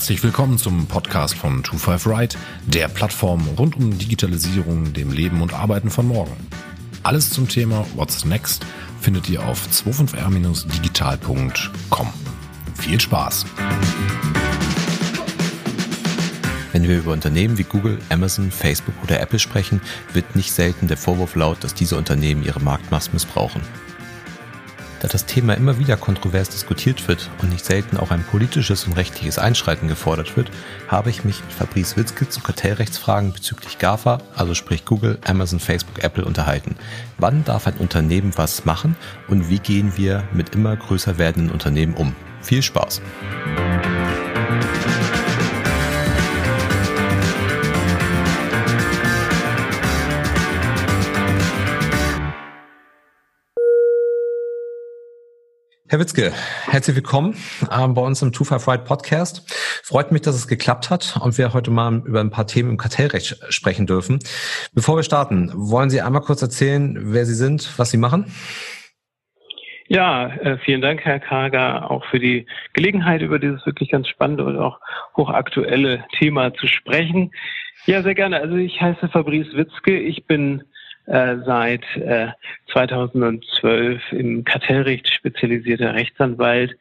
Herzlich willkommen zum Podcast von 25 Right, der Plattform rund um Digitalisierung, dem Leben und Arbeiten von morgen. Alles zum Thema What's Next findet ihr auf 25r-digital.com. Viel Spaß! Wenn wir über Unternehmen wie Google, Amazon, Facebook oder Apple sprechen, wird nicht selten der Vorwurf laut, dass diese Unternehmen ihre Marktmacht missbrauchen. Da das Thema immer wieder kontrovers diskutiert wird und nicht selten auch ein politisches und rechtliches Einschreiten gefordert wird, habe ich mich mit Fabrice Witzke zu Kartellrechtsfragen bezüglich GAFA, also sprich Google, Amazon, Facebook, Apple unterhalten. Wann darf ein Unternehmen was machen und wie gehen wir mit immer größer werdenden Unternehmen um? Viel Spaß! Herr Witzke, herzlich willkommen äh, bei uns im Two Five Right Podcast. Freut mich, dass es geklappt hat und wir heute mal über ein paar Themen im Kartellrecht sprechen dürfen. Bevor wir starten, wollen Sie einmal kurz erzählen, wer Sie sind, was Sie machen? Ja, äh, vielen Dank, Herr Kager, auch für die Gelegenheit, über dieses wirklich ganz spannende und auch hochaktuelle Thema zu sprechen. Ja, sehr gerne. Also ich heiße Fabrice Witzke. Ich bin äh, seit äh, 2012 im Kartellrecht spezialisierter Rechtsanwalt.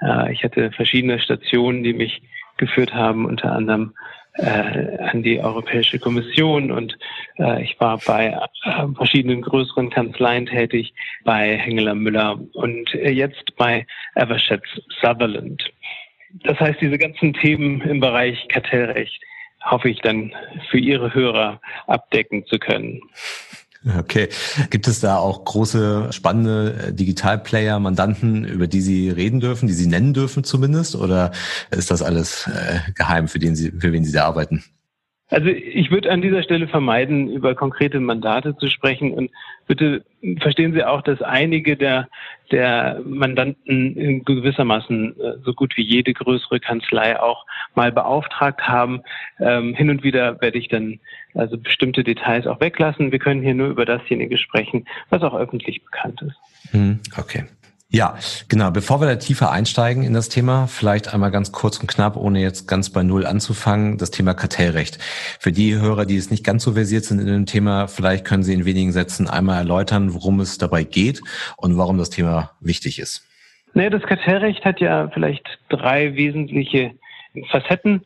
Äh, ich hatte verschiedene Stationen, die mich geführt haben, unter anderem äh, an die Europäische Kommission und äh, ich war bei äh, verschiedenen größeren Kanzleien tätig, bei Hengeler Müller und äh, jetzt bei Evershed Sutherland. Das heißt, diese ganzen Themen im Bereich Kartellrecht hoffe ich dann für Ihre Hörer abdecken zu können. Okay. Gibt es da auch große, spannende äh, Digitalplayer, Mandanten, über die Sie reden dürfen, die Sie nennen dürfen zumindest? Oder ist das alles äh, geheim, für, den Sie, für wen Sie da arbeiten? Also ich würde an dieser Stelle vermeiden, über konkrete Mandate zu sprechen. Und bitte verstehen Sie auch, dass einige der, der Mandanten gewissermaßen äh, so gut wie jede größere Kanzlei auch mal beauftragt haben. Ähm, hin und wieder werde ich dann also bestimmte Details auch weglassen. Wir können hier nur über dasjenige sprechen, was auch öffentlich bekannt ist. Hm, okay. Ja, genau. Bevor wir da tiefer einsteigen in das Thema, vielleicht einmal ganz kurz und knapp, ohne jetzt ganz bei Null anzufangen, das Thema Kartellrecht. Für die Hörer, die es nicht ganz so versiert sind in dem Thema, vielleicht können Sie in wenigen Sätzen einmal erläutern, worum es dabei geht und warum das Thema wichtig ist. Naja, das Kartellrecht hat ja vielleicht drei wesentliche Facetten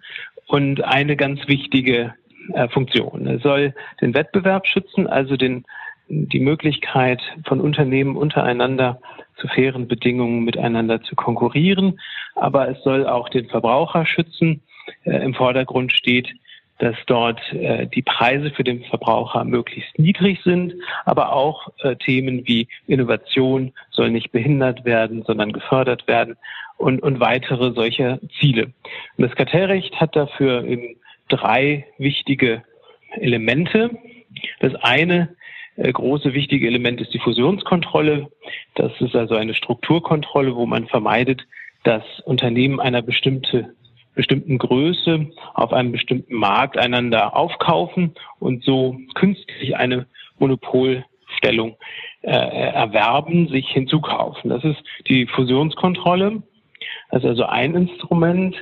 und eine ganz wichtige äh, Funktion. Es soll den Wettbewerb schützen, also den, die Möglichkeit von Unternehmen untereinander zu fairen Bedingungen miteinander zu konkurrieren. Aber es soll auch den Verbraucher schützen. Äh, Im Vordergrund steht, dass dort äh, die Preise für den Verbraucher möglichst niedrig sind, aber auch äh, Themen wie Innovation soll nicht behindert werden, sondern gefördert werden und, und weitere solche Ziele. Und das Kartellrecht hat dafür eben drei wichtige Elemente. Das eine große wichtige Element ist die Fusionskontrolle. Das ist also eine Strukturkontrolle, wo man vermeidet, dass Unternehmen einer bestimmte, bestimmten Größe auf einem bestimmten Markt einander aufkaufen und so künstlich eine Monopolstellung äh, erwerben, sich hinzukaufen. Das ist die Fusionskontrolle. Das ist also ein Instrument.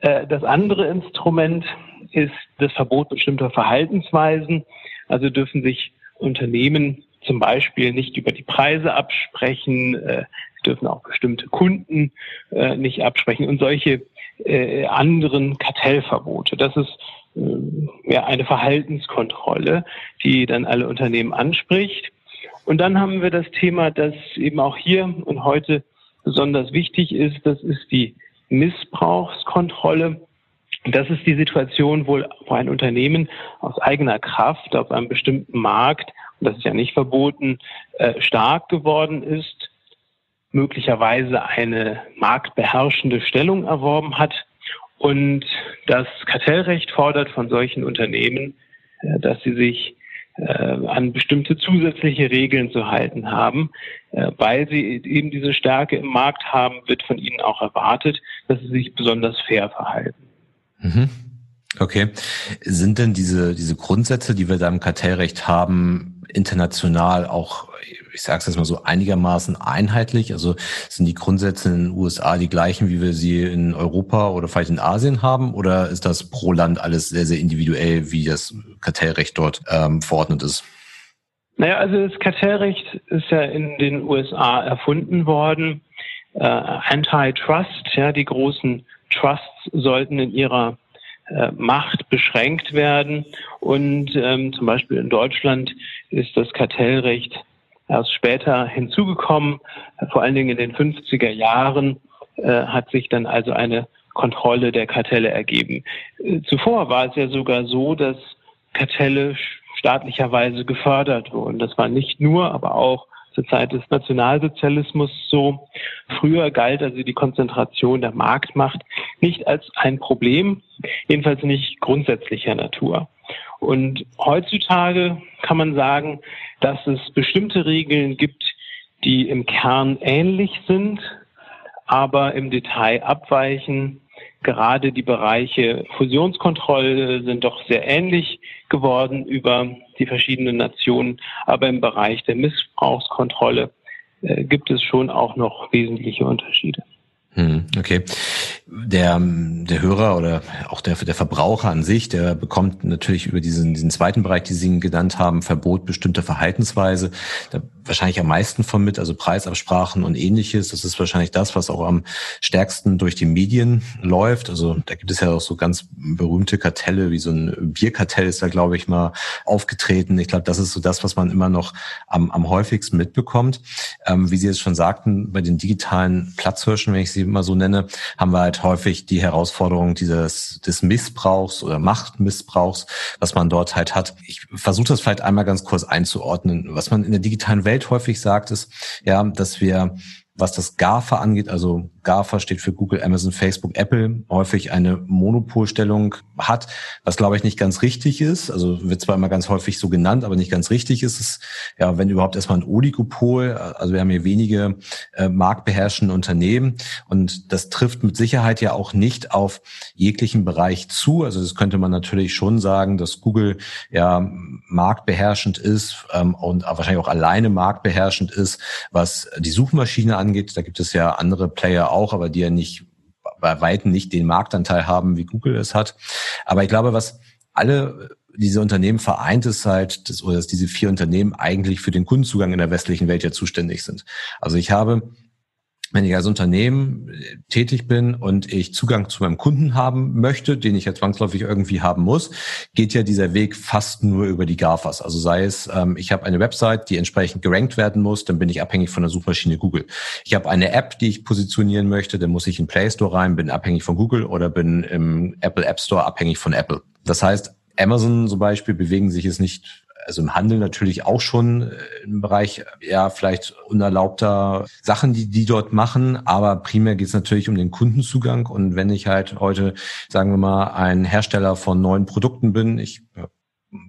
Äh, das andere Instrument ist das Verbot bestimmter Verhaltensweisen. Also dürfen sich Unternehmen zum Beispiel nicht über die Preise absprechen, äh, dürfen auch bestimmte Kunden äh, nicht absprechen und solche äh, anderen Kartellverbote. Das ist äh, ja eine Verhaltenskontrolle, die dann alle Unternehmen anspricht. Und dann haben wir das Thema, das eben auch hier und heute besonders wichtig ist, das ist die Missbrauchskontrolle. Das ist die Situation, wo, wo ein Unternehmen aus eigener Kraft auf einem bestimmten Markt, und das ist ja nicht verboten, äh, stark geworden ist, möglicherweise eine marktbeherrschende Stellung erworben hat. Und das Kartellrecht fordert von solchen Unternehmen, äh, dass sie sich äh, an bestimmte zusätzliche Regeln zu halten haben. Weil sie eben diese Stärke im Markt haben, wird von ihnen auch erwartet, dass sie sich besonders fair verhalten. Mhm. Okay. Sind denn diese, diese Grundsätze, die wir da im Kartellrecht haben, international auch ich sage es jetzt mal so, einigermaßen einheitlich? Also sind die Grundsätze in den USA die gleichen, wie wir sie in Europa oder vielleicht in Asien haben? Oder ist das pro Land alles sehr, sehr individuell, wie das Kartellrecht dort ähm, verordnet ist? Naja, also das Kartellrecht ist ja in den USA erfunden worden. Äh, Antitrust, ja, die großen Trusts sollten in ihrer äh, Macht beschränkt werden. Und ähm, zum Beispiel in Deutschland ist das Kartellrecht erst später hinzugekommen. Vor allen Dingen in den 50er Jahren äh, hat sich dann also eine Kontrolle der Kartelle ergeben. Äh, zuvor war es ja sogar so, dass Kartelle staatlicherweise gefördert wurden. Das war nicht nur, aber auch zur Zeit des Nationalsozialismus so. Früher galt also die Konzentration der Marktmacht nicht als ein Problem, jedenfalls nicht grundsätzlicher Natur. Und heutzutage kann man sagen, dass es bestimmte Regeln gibt, die im Kern ähnlich sind, aber im Detail abweichen. Gerade die Bereiche Fusionskontrolle sind doch sehr ähnlich geworden über die verschiedenen Nationen. Aber im Bereich der Missbrauchskontrolle äh, gibt es schon auch noch wesentliche Unterschiede. Hm, okay. Der, der Hörer oder auch der, der Verbraucher an sich, der bekommt natürlich über diesen, diesen zweiten Bereich, die Sie genannt haben, Verbot bestimmter Verhaltensweise, da wahrscheinlich am meisten von mit, also Preisabsprachen und ähnliches. Das ist wahrscheinlich das, was auch am stärksten durch die Medien läuft. Also da gibt es ja auch so ganz berühmte Kartelle, wie so ein Bierkartell ist da, glaube ich, mal aufgetreten. Ich glaube, das ist so das, was man immer noch am, am häufigsten mitbekommt. Ähm, wie Sie es schon sagten, bei den digitalen Platzhirschen, wenn ich sie immer so nenne, haben wir halt häufig die Herausforderung dieses des Missbrauchs oder Machtmissbrauchs, was man dort halt hat. Ich versuche das vielleicht einmal ganz kurz einzuordnen. Was man in der digitalen Welt häufig sagt, ist ja, dass wir was das GAFA angeht, also GAFA steht für Google, Amazon, Facebook, Apple, häufig eine Monopolstellung hat, was glaube ich nicht ganz richtig ist. Also wird zwar immer ganz häufig so genannt, aber nicht ganz richtig ist es, ja, wenn überhaupt erstmal ein Oligopol. Also wir haben hier wenige äh, marktbeherrschende Unternehmen und das trifft mit Sicherheit ja auch nicht auf jeglichen Bereich zu. Also das könnte man natürlich schon sagen, dass Google ja marktbeherrschend ist ähm, und wahrscheinlich auch alleine marktbeherrschend ist, was die Suchmaschine angeht. Da gibt es ja andere Player auch, aber die ja nicht bei Weitem nicht den Marktanteil haben, wie Google es hat. Aber ich glaube, was alle diese Unternehmen vereint ist halt, dass, oder dass diese vier Unternehmen eigentlich für den Kundenzugang in der westlichen Welt ja zuständig sind. Also ich habe wenn ich als Unternehmen äh, tätig bin und ich Zugang zu meinem Kunden haben möchte, den ich ja zwangsläufig irgendwie haben muss, geht ja dieser Weg fast nur über die GAFAs. Also sei es, ähm, ich habe eine Website, die entsprechend gerankt werden muss, dann bin ich abhängig von der Suchmaschine Google. Ich habe eine App, die ich positionieren möchte, dann muss ich in Play Store rein, bin abhängig von Google oder bin im Apple App Store abhängig von Apple. Das heißt, Amazon zum Beispiel bewegen sich es nicht also im Handel natürlich auch schon äh, im Bereich ja vielleicht unerlaubter Sachen, die die dort machen, aber primär geht es natürlich um den Kundenzugang und wenn ich halt heute, sagen wir mal, ein Hersteller von neuen Produkten bin, ich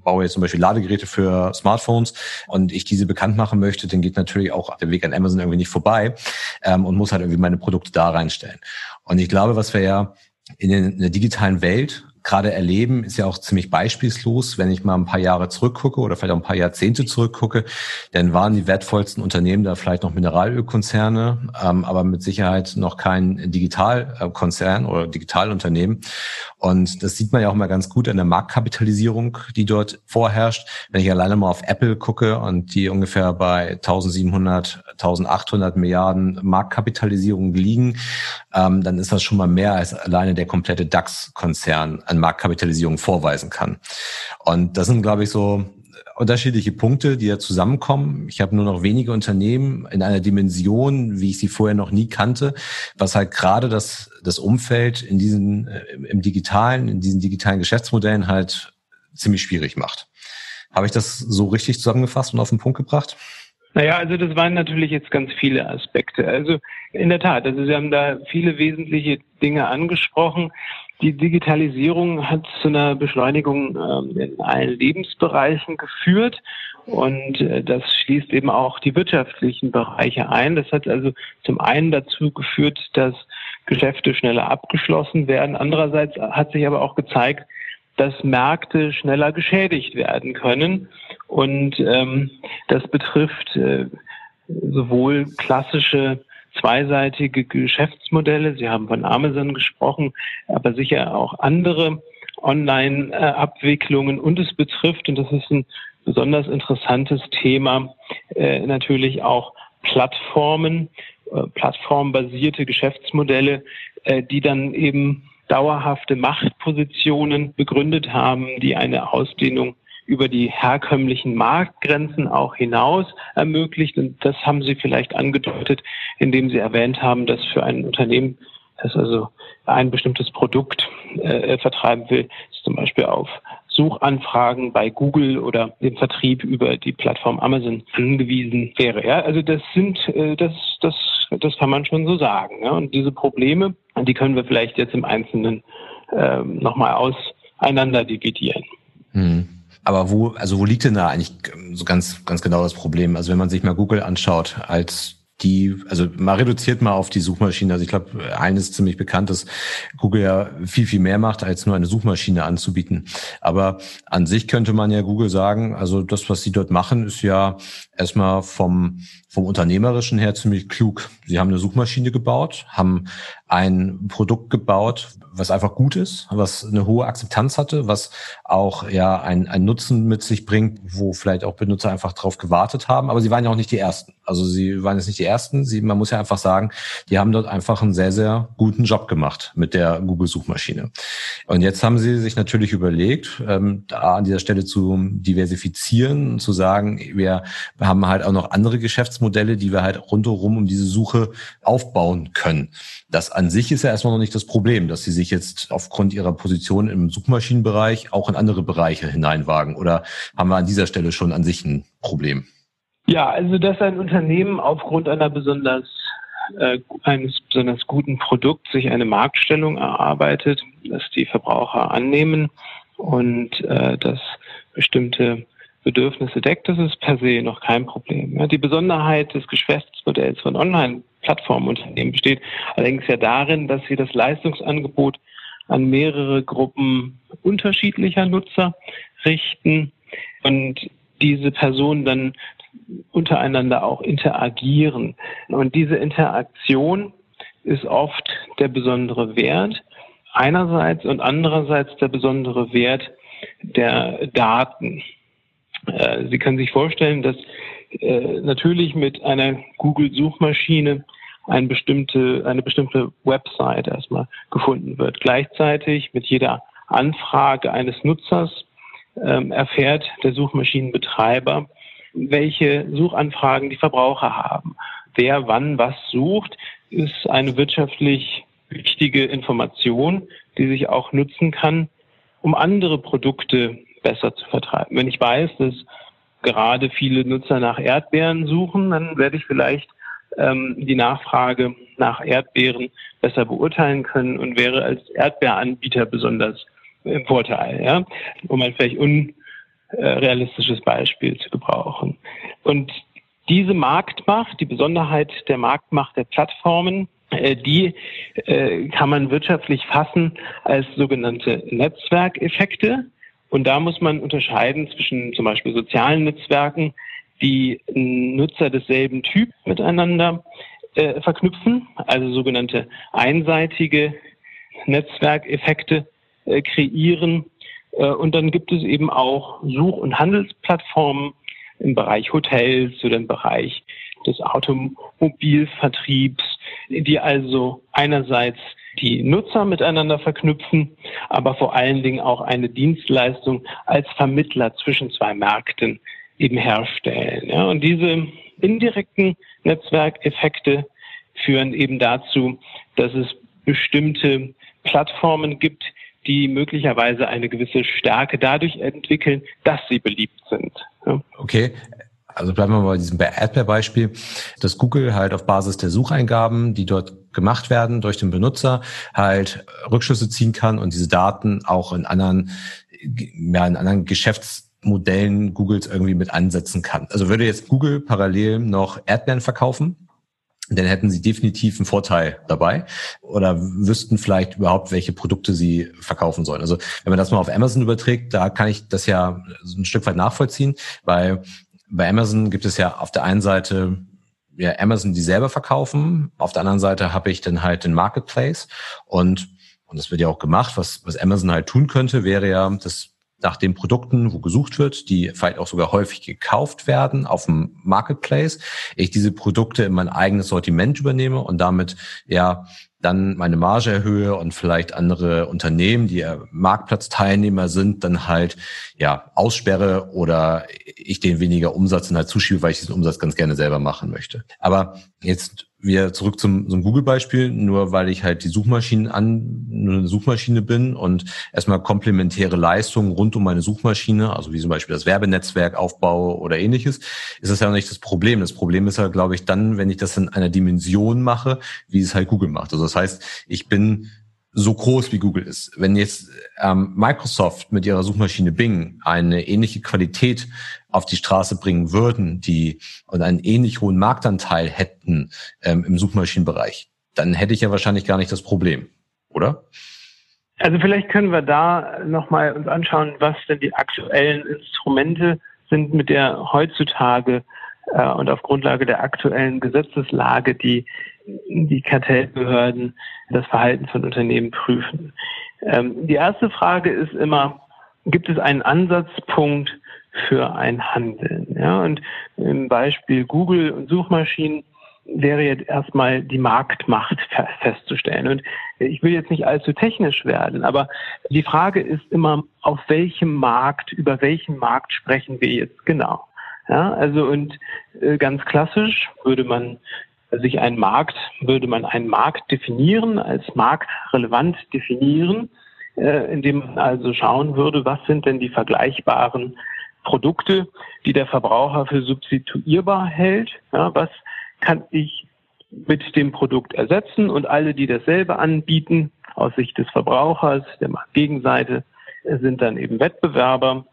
baue jetzt zum Beispiel Ladegeräte für Smartphones und ich diese bekannt machen möchte, dann geht natürlich auch der Weg an Amazon irgendwie nicht vorbei ähm, und muss halt irgendwie meine Produkte da reinstellen. Und ich glaube, was wir ja in, in der digitalen Welt gerade erleben, ist ja auch ziemlich beispielslos. Wenn ich mal ein paar Jahre zurückgucke oder vielleicht auch ein paar Jahrzehnte zurückgucke, dann waren die wertvollsten Unternehmen da vielleicht noch Mineralölkonzerne, ähm, aber mit Sicherheit noch kein Digitalkonzern oder Digitalunternehmen. Und das sieht man ja auch mal ganz gut an der Marktkapitalisierung, die dort vorherrscht. Wenn ich alleine mal auf Apple gucke und die ungefähr bei 1700, 1800 Milliarden Marktkapitalisierung liegen, ähm, dann ist das schon mal mehr als alleine der komplette DAX-Konzern an Marktkapitalisierung vorweisen kann. Und das sind, glaube ich, so unterschiedliche Punkte, die ja zusammenkommen. Ich habe nur noch wenige Unternehmen in einer Dimension, wie ich sie vorher noch nie kannte, was halt gerade das, das Umfeld in diesen, äh, im digitalen, in diesen digitalen Geschäftsmodellen halt ziemlich schwierig macht. Habe ich das so richtig zusammengefasst und auf den Punkt gebracht? Naja, also das waren natürlich jetzt ganz viele Aspekte. Also in der Tat, also Sie haben da viele wesentliche Dinge angesprochen. Die Digitalisierung hat zu einer Beschleunigung ähm, in allen Lebensbereichen geführt und äh, das schließt eben auch die wirtschaftlichen Bereiche ein. Das hat also zum einen dazu geführt, dass Geschäfte schneller abgeschlossen werden. Andererseits hat sich aber auch gezeigt, dass Märkte schneller geschädigt werden können. Und ähm, das betrifft äh, sowohl klassische zweiseitige Geschäftsmodelle, Sie haben von Amazon gesprochen, aber sicher auch andere Online-Abwicklungen. Und es betrifft, und das ist ein besonders interessantes Thema, äh, natürlich auch Plattformen, äh, plattformbasierte Geschäftsmodelle, äh, die dann eben dauerhafte Machtpositionen begründet haben, die eine Ausdehnung über die herkömmlichen Marktgrenzen auch hinaus ermöglicht. Und das haben Sie vielleicht angedeutet, indem Sie erwähnt haben, dass für ein Unternehmen, das also ein bestimmtes Produkt äh, vertreiben will, zum Beispiel auf Suchanfragen bei Google oder dem Vertrieb über die Plattform Amazon angewiesen wäre. Ja, also das sind, äh, das, das, das kann man schon so sagen. Ja? Und diese Probleme, die können wir vielleicht jetzt im Einzelnen äh, nochmal auseinander dividieren. Hm. Aber wo, also wo liegt denn da eigentlich so ganz, ganz genau das Problem? Also wenn man sich mal Google anschaut als die, also mal reduziert mal auf die Suchmaschine. Also ich glaube, eines ziemlich bekannt, dass Google ja viel, viel mehr macht, als nur eine Suchmaschine anzubieten. Aber an sich könnte man ja Google sagen, also das, was sie dort machen, ist ja erstmal vom, vom Unternehmerischen her ziemlich klug. Sie haben eine Suchmaschine gebaut, haben ein Produkt gebaut, was einfach gut ist, was eine hohe Akzeptanz hatte, was auch ja ein, ein Nutzen mit sich bringt, wo vielleicht auch Benutzer einfach drauf gewartet haben. Aber sie waren ja auch nicht die Ersten. Also sie waren jetzt nicht die Ersten. Sie, man muss ja einfach sagen, die haben dort einfach einen sehr, sehr guten Job gemacht mit der Google-Suchmaschine. Und jetzt haben sie sich natürlich überlegt, ähm, da an dieser Stelle zu diversifizieren zu sagen, wir haben halt auch noch andere Geschäftsmodelle, die wir halt rundherum um diese Suche aufbauen können. Das an sich ist ja erstmal noch nicht das Problem, dass sie sich jetzt aufgrund ihrer Position im Suchmaschinenbereich auch in andere Bereiche hineinwagen. Oder haben wir an dieser Stelle schon an sich ein Problem? Ja, also dass ein Unternehmen aufgrund einer besonders äh, eines besonders guten Produkts sich eine Marktstellung erarbeitet, dass die Verbraucher annehmen und äh, dass bestimmte Bedürfnisse deckt, das ist per se noch kein Problem. Die Besonderheit des Geschäftsmodells von Online-Plattformunternehmen besteht allerdings ja darin, dass sie das Leistungsangebot an mehrere Gruppen unterschiedlicher Nutzer richten und diese Personen dann untereinander auch interagieren. Und diese Interaktion ist oft der besondere Wert einerseits und andererseits der besondere Wert der Daten. Äh, Sie können sich vorstellen, dass äh, natürlich mit einer Google-Suchmaschine eine bestimmte, eine bestimmte Website erstmal gefunden wird. Gleichzeitig mit jeder Anfrage eines Nutzers ähm, erfährt der Suchmaschinenbetreiber, welche Suchanfragen die Verbraucher haben. Wer wann was sucht, ist eine wirtschaftlich wichtige Information, die sich auch nutzen kann, um andere Produkte besser zu vertreiben. Wenn ich weiß, dass gerade viele Nutzer nach Erdbeeren suchen, dann werde ich vielleicht ähm, die Nachfrage nach Erdbeeren besser beurteilen können und wäre als Erdbeeranbieter besonders im Vorteil, ja, um ein vielleicht unrealistisches Beispiel zu gebrauchen. Und diese Marktmacht, die Besonderheit der Marktmacht der Plattformen, äh, die äh, kann man wirtschaftlich fassen als sogenannte Netzwerkeffekte. Und da muss man unterscheiden zwischen zum Beispiel sozialen Netzwerken, die Nutzer desselben Typ miteinander äh, verknüpfen, also sogenannte einseitige Netzwerkeffekte äh, kreieren. Äh, und dann gibt es eben auch Such- und Handelsplattformen im Bereich Hotels oder im Bereich des Automobilvertriebs, die also einerseits die Nutzer miteinander verknüpfen, aber vor allen Dingen auch eine Dienstleistung als Vermittler zwischen zwei Märkten eben herstellen. Ja, und diese indirekten Netzwerkeffekte führen eben dazu, dass es bestimmte Plattformen gibt, die möglicherweise eine gewisse Stärke dadurch entwickeln, dass sie beliebt sind. Ja. Okay, also bleiben wir mal bei diesem Erdbeer-Beispiel, dass Google halt auf Basis der Sucheingaben, die dort gemacht werden durch den Benutzer, halt Rückschlüsse ziehen kann und diese Daten auch in anderen, ja, in anderen Geschäftsmodellen Googles irgendwie mit ansetzen kann. Also würde jetzt Google parallel noch Erdbeeren verkaufen, dann hätten sie definitiv einen Vorteil dabei oder wüssten vielleicht überhaupt, welche Produkte sie verkaufen sollen. Also wenn man das mal auf Amazon überträgt, da kann ich das ja ein Stück weit nachvollziehen, weil bei Amazon gibt es ja auf der einen Seite ja, Amazon die selber verkaufen. Auf der anderen Seite habe ich dann halt den Marketplace und und das wird ja auch gemacht. Was, was Amazon halt tun könnte, wäre ja, dass nach den Produkten, wo gesucht wird, die vielleicht auch sogar häufig gekauft werden auf dem Marketplace, ich diese Produkte in mein eigenes Sortiment übernehme und damit ja dann meine Marge erhöhe und vielleicht andere Unternehmen, die Marktplatzteilnehmer sind, dann halt ja aussperre oder ich den weniger Umsatz dann halt zuschiebe, weil ich diesen Umsatz ganz gerne selber machen möchte. Aber jetzt wieder zurück zum, zum Google-Beispiel, nur weil ich halt die Suchmaschinen an, eine Suchmaschine bin und erstmal komplementäre Leistungen rund um meine Suchmaschine, also wie zum Beispiel das Werbenetzwerk aufbaue oder ähnliches, ist das ja nicht das Problem. Das Problem ist ja, glaube ich, dann, wenn ich das in einer Dimension mache, wie es halt Google macht. Also das heißt, ich bin so groß wie Google ist. Wenn jetzt ähm, Microsoft mit ihrer Suchmaschine Bing eine ähnliche Qualität auf die Straße bringen würden, die und einen ähnlich hohen Marktanteil hätten ähm, im Suchmaschinenbereich, dann hätte ich ja wahrscheinlich gar nicht das Problem, oder? Also vielleicht können wir da nochmal uns anschauen, was denn die aktuellen Instrumente sind, mit der heutzutage äh, und auf Grundlage der aktuellen Gesetzeslage die die Kartellbehörden das Verhalten von Unternehmen prüfen. Ähm, die erste Frage ist immer, gibt es einen Ansatzpunkt für ein Handeln? Ja, und im Beispiel Google und Suchmaschinen wäre jetzt erstmal die Marktmacht festzustellen. Und ich will jetzt nicht allzu technisch werden, aber die Frage ist immer, auf welchem Markt, über welchen Markt sprechen wir jetzt genau? Ja, also und äh, ganz klassisch würde man sich einen Markt, würde man einen Markt definieren, als marktrelevant definieren, äh, indem man also schauen würde, was sind denn die vergleichbaren Produkte, die der Verbraucher für substituierbar hält. Ja, was kann ich mit dem Produkt ersetzen und alle, die dasselbe anbieten, aus Sicht des Verbrauchers, der Gegenseite, sind dann eben Wettbewerber.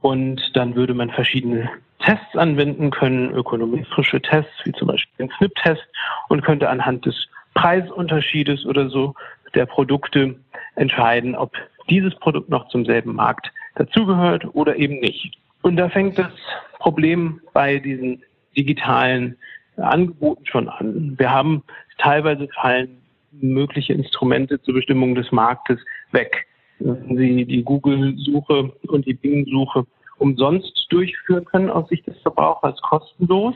Und dann würde man verschiedene Tests anwenden können, ökonometrische Tests, wie zum Beispiel den SNP-Test, und könnte anhand des Preisunterschiedes oder so der Produkte entscheiden, ob dieses Produkt noch zum selben Markt dazugehört oder eben nicht. Und da fängt das Problem bei diesen digitalen Angeboten schon an. Wir haben teilweise fallen mögliche Instrumente zur Bestimmung des Marktes weg. Wenn Sie die Google-Suche und die Bing-Suche umsonst durchführen können aus Sicht des Verbrauchers kostenlos,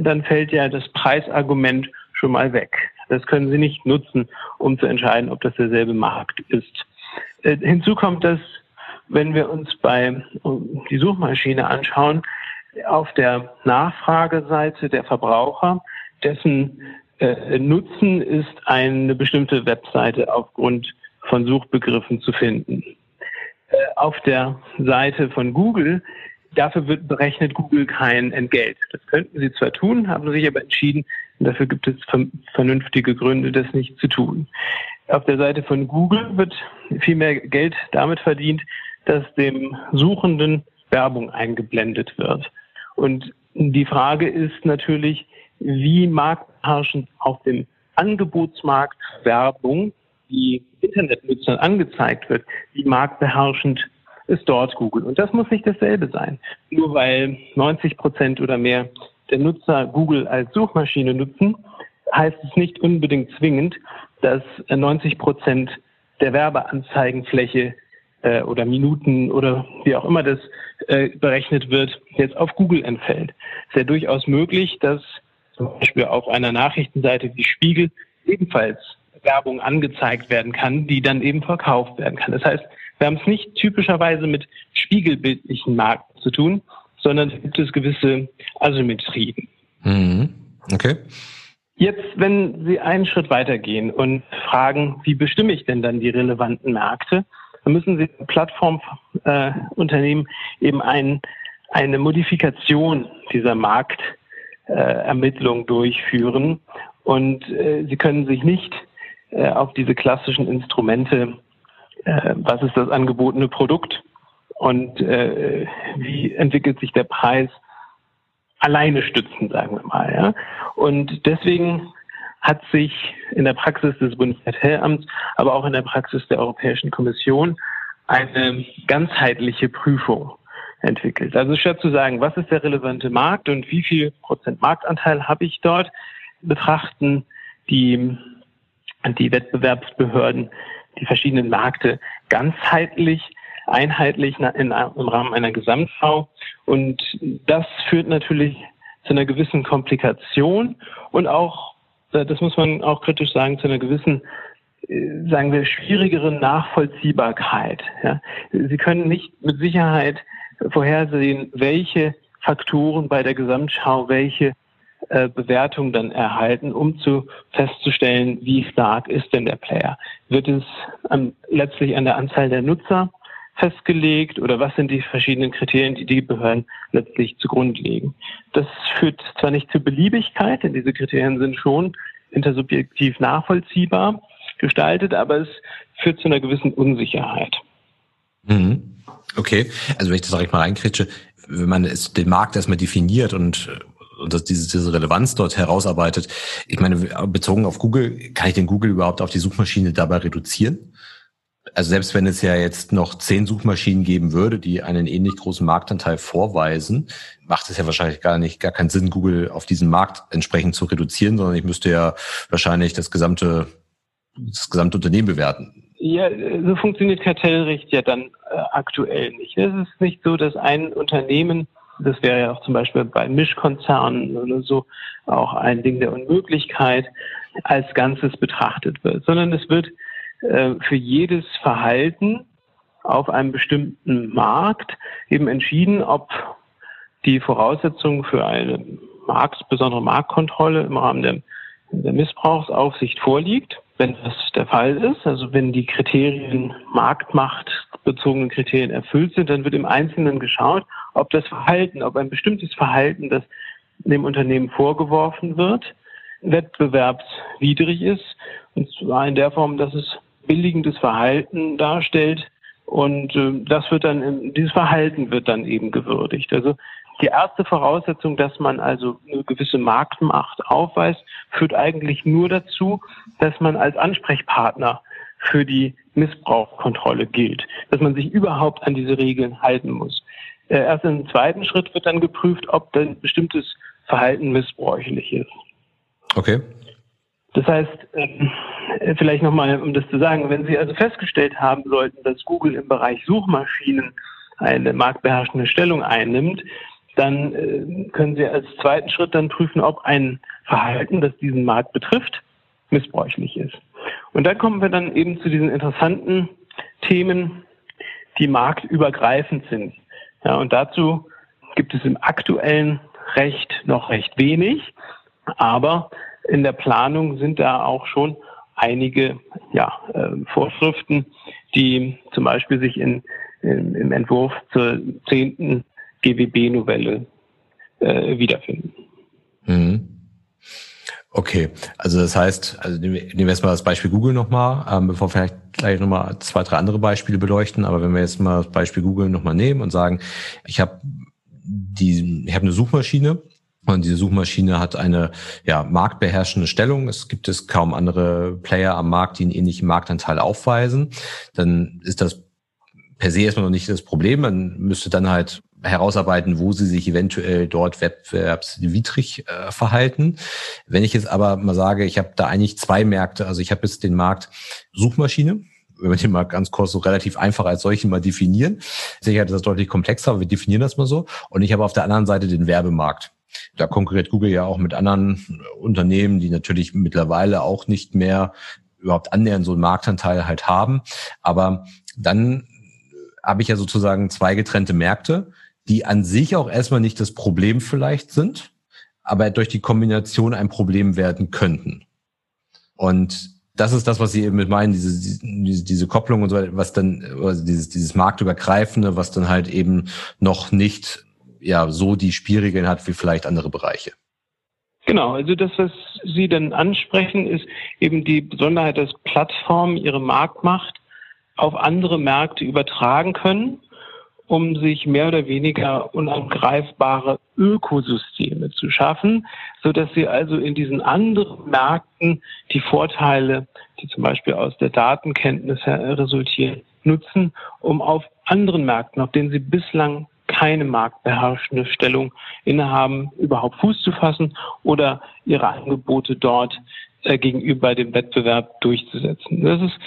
dann fällt ja das Preisargument schon mal weg. Das können Sie nicht nutzen, um zu entscheiden, ob das derselbe Markt ist. Äh, hinzu kommt, dass wenn wir uns bei die Suchmaschine anschauen, auf der Nachfrageseite der Verbraucher, dessen äh, Nutzen ist eine bestimmte Webseite aufgrund von Suchbegriffen zu finden. Äh, auf der Seite von Google, dafür wird berechnet Google kein Entgelt. Das könnten sie zwar tun, haben sich aber entschieden, dafür gibt es vernünftige Gründe, das nicht zu tun. Auf der Seite von Google wird viel mehr Geld damit verdient, dass dem Suchenden Werbung eingeblendet wird. Und die Frage ist natürlich, wie marktherrschend auf dem Angebotsmarkt Werbung die Internetnutzern angezeigt wird, wie marktbeherrschend ist dort Google. Und das muss nicht dasselbe sein. Nur weil 90 Prozent oder mehr der Nutzer Google als Suchmaschine nutzen, heißt es nicht unbedingt zwingend, dass 90 Prozent der Werbeanzeigenfläche äh, oder Minuten oder wie auch immer das äh, berechnet wird, jetzt auf Google entfällt. Es ist ja durchaus möglich, dass zum Beispiel auf einer Nachrichtenseite wie Spiegel ebenfalls Werbung angezeigt werden kann, die dann eben verkauft werden kann. Das heißt, wir haben es nicht typischerweise mit spiegelbildlichen Marken zu tun, sondern es gibt es gewisse Asymmetrien. Mhm. Okay. Jetzt, wenn Sie einen Schritt weitergehen und fragen, wie bestimme ich denn dann die relevanten Märkte, dann müssen Sie Plattformunternehmen äh, eben ein, eine Modifikation dieser Marktermittlung äh, durchführen. Und äh, Sie können sich nicht äh, auf diese klassischen Instrumente, äh, was ist das angebotene Produkt und äh, wie entwickelt sich der Preis, alleine stützen, sagen wir mal. Ja? Und deswegen hat sich in der Praxis des Bundeskartellamts, aber auch in der Praxis der Europäischen Kommission eine ganzheitliche Prüfung entwickelt. Also statt zu sagen, was ist der relevante Markt und wie viel Prozent Marktanteil habe ich dort, betrachten die, die Wettbewerbsbehörden die verschiedenen Märkte ganzheitlich, einheitlich in, im Rahmen einer Gesamtschau. Und das führt natürlich zu einer gewissen Komplikation und auch, äh, das muss man auch kritisch sagen, zu einer gewissen äh, sagen wir, schwierigeren Nachvollziehbarkeit. Ja. Sie können nicht mit Sicherheit vorhersehen, welche Faktoren bei der Gesamtschau welche äh, Bewertung dann erhalten, um zu festzustellen, wie stark ist denn der Player. Wird es ähm, letztlich an der Anzahl der Nutzer festgelegt oder was sind die verschiedenen Kriterien, die die Behörden letztlich zugrunde legen. Das führt zwar nicht zur Beliebigkeit, denn diese Kriterien sind schon intersubjektiv nachvollziehbar gestaltet, aber es führt zu einer gewissen Unsicherheit. Mhm. Okay, also wenn ich das direkt mal reinkritsche, wenn man es, den Markt erstmal definiert und und dass diese, diese Relevanz dort herausarbeitet. Ich meine, bezogen auf Google, kann ich den Google überhaupt auf die Suchmaschine dabei reduzieren? Also selbst wenn es ja jetzt noch zehn Suchmaschinen geben würde, die einen ähnlich großen Marktanteil vorweisen, macht es ja wahrscheinlich gar nicht, gar keinen Sinn, Google auf diesen Markt entsprechend zu reduzieren, sondern ich müsste ja wahrscheinlich das gesamte, das gesamte Unternehmen bewerten. Ja, so funktioniert Kartellrecht ja dann äh, aktuell nicht. Es ist nicht so, dass ein Unternehmen, das wäre ja auch zum Beispiel bei Mischkonzernen oder so auch ein Ding der Unmöglichkeit, als Ganzes betrachtet wird, sondern es wird äh, für jedes Verhalten auf einem bestimmten Markt eben entschieden, ob die Voraussetzungen für eine Markt, besondere Marktkontrolle im Rahmen der, der Missbrauchsaufsicht vorliegt. Wenn das der Fall ist, also wenn die Kriterien marktmachtbezogenen Kriterien erfüllt sind, dann wird im Einzelnen geschaut, ob das Verhalten, ob ein bestimmtes Verhalten, das dem Unternehmen vorgeworfen wird, wettbewerbswidrig ist. Und zwar in der Form, dass es billigendes Verhalten darstellt. Und äh, das wird dann, dieses Verhalten wird dann eben gewürdigt. Also die erste Voraussetzung, dass man also eine gewisse Marktmacht aufweist, führt eigentlich nur dazu, dass man als Ansprechpartner für die Missbrauchskontrolle gilt, dass man sich überhaupt an diese Regeln halten muss. Äh, erst im zweiten Schritt wird dann geprüft, ob ein bestimmtes Verhalten missbräuchlich ist. Okay. Das heißt, ähm, vielleicht nochmal, um das zu sagen, wenn Sie also festgestellt haben sollten, dass Google im Bereich Suchmaschinen eine marktbeherrschende Stellung einnimmt, dann äh, können Sie als zweiten Schritt dann prüfen, ob ein Verhalten, das diesen Markt betrifft, missbräuchlich ist. Und da kommen wir dann eben zu diesen interessanten Themen, die marktübergreifend sind. Ja, und dazu gibt es im aktuellen Recht noch recht wenig, aber in der Planung sind da auch schon einige ja, äh, Vorschriften, die zum Beispiel sich in, in, im Entwurf zur zehnten GWB-Novelle äh, wiederfinden. Mhm. Okay, also das heißt, also nehmen wir jetzt mal das Beispiel Google nochmal, ähm, bevor wir vielleicht gleich nochmal zwei, drei andere Beispiele beleuchten, aber wenn wir jetzt mal das Beispiel Google nochmal nehmen und sagen, ich habe die, ich habe eine Suchmaschine, und diese Suchmaschine hat eine ja, marktbeherrschende Stellung. Es gibt es kaum andere Player am Markt, die einen ähnlichen Marktanteil aufweisen. Dann ist das per se erstmal noch nicht das Problem. Man müsste dann halt herausarbeiten, wo sie sich eventuell dort wettbewerbswidrig äh, verhalten. Wenn ich jetzt aber mal sage, ich habe da eigentlich zwei Märkte, also ich habe jetzt den Markt Suchmaschine, wenn wir den mal ganz kurz so relativ einfach als solchen mal definieren. Sicher ist das deutlich komplexer, aber wir definieren das mal so. Und ich habe auf der anderen Seite den Werbemarkt. Da konkurriert Google ja auch mit anderen Unternehmen, die natürlich mittlerweile auch nicht mehr überhaupt annähernd so einen Marktanteil halt haben. Aber dann habe ich ja sozusagen zwei getrennte Märkte die an sich auch erstmal nicht das Problem vielleicht sind, aber durch die Kombination ein Problem werden könnten. Und das ist das, was Sie eben mit meinen, diese, diese, diese Kopplung und so was dann, also dieses, dieses Marktübergreifende, was dann halt eben noch nicht ja so die Spielregeln hat wie vielleicht andere Bereiche. Genau, also das, was Sie dann ansprechen, ist eben die Besonderheit, dass Plattformen ihre Marktmacht auf andere Märkte übertragen können um sich mehr oder weniger unangreifbare Ökosysteme zu schaffen, so dass sie also in diesen anderen Märkten die Vorteile, die zum Beispiel aus der Datenkenntnis resultieren, nutzen, um auf anderen Märkten, auf denen sie bislang keine marktbeherrschende Stellung innehaben, überhaupt Fuß zu fassen oder ihre Angebote dort äh, gegenüber dem Wettbewerb durchzusetzen. Das ist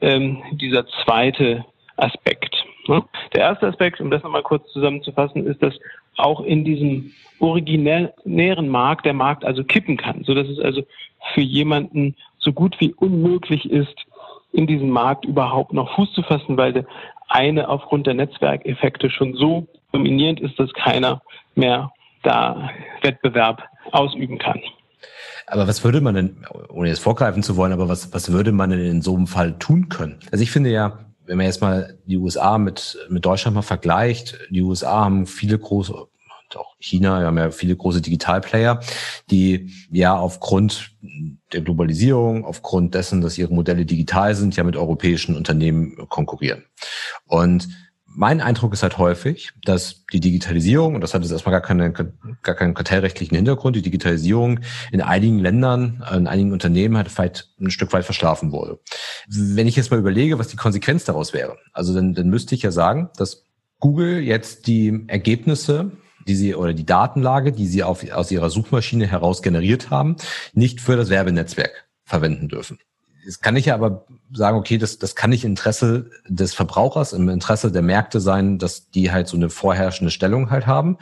ähm, dieser zweite Aspekt. Ne? Der erste Aspekt, um das nochmal kurz zusammenzufassen, ist, dass auch in diesem originären Markt der Markt also kippen kann, so dass es also für jemanden so gut wie unmöglich ist, in diesem Markt überhaupt noch Fuß zu fassen, weil der eine aufgrund der Netzwerkeffekte schon so dominierend ist, dass keiner mehr da Wettbewerb ausüben kann. Aber was würde man denn, ohne jetzt vorgreifen zu wollen, aber was, was würde man denn in so einem Fall tun können? Also ich finde ja, wenn man jetzt mal die USA mit, mit Deutschland mal vergleicht, die USA haben viele große, auch China, wir haben ja viele große Digitalplayer, die ja aufgrund der Globalisierung, aufgrund dessen, dass ihre Modelle digital sind, ja mit europäischen Unternehmen konkurrieren. Und mein Eindruck ist halt häufig, dass die Digitalisierung, und das hat jetzt erstmal gar, keine, gar keinen kartellrechtlichen Hintergrund, die Digitalisierung in einigen Ländern, in einigen Unternehmen halt vielleicht ein Stück weit verschlafen wurde. Wenn ich jetzt mal überlege, was die Konsequenz daraus wäre, also dann, dann müsste ich ja sagen, dass Google jetzt die Ergebnisse die sie oder die Datenlage, die sie auf, aus ihrer Suchmaschine heraus generiert haben, nicht für das Werbenetzwerk verwenden dürfen. Jetzt kann ich ja aber sagen, okay, das, das kann nicht Interesse des Verbrauchers, im Interesse der Märkte sein, dass die halt so eine vorherrschende Stellung halt haben.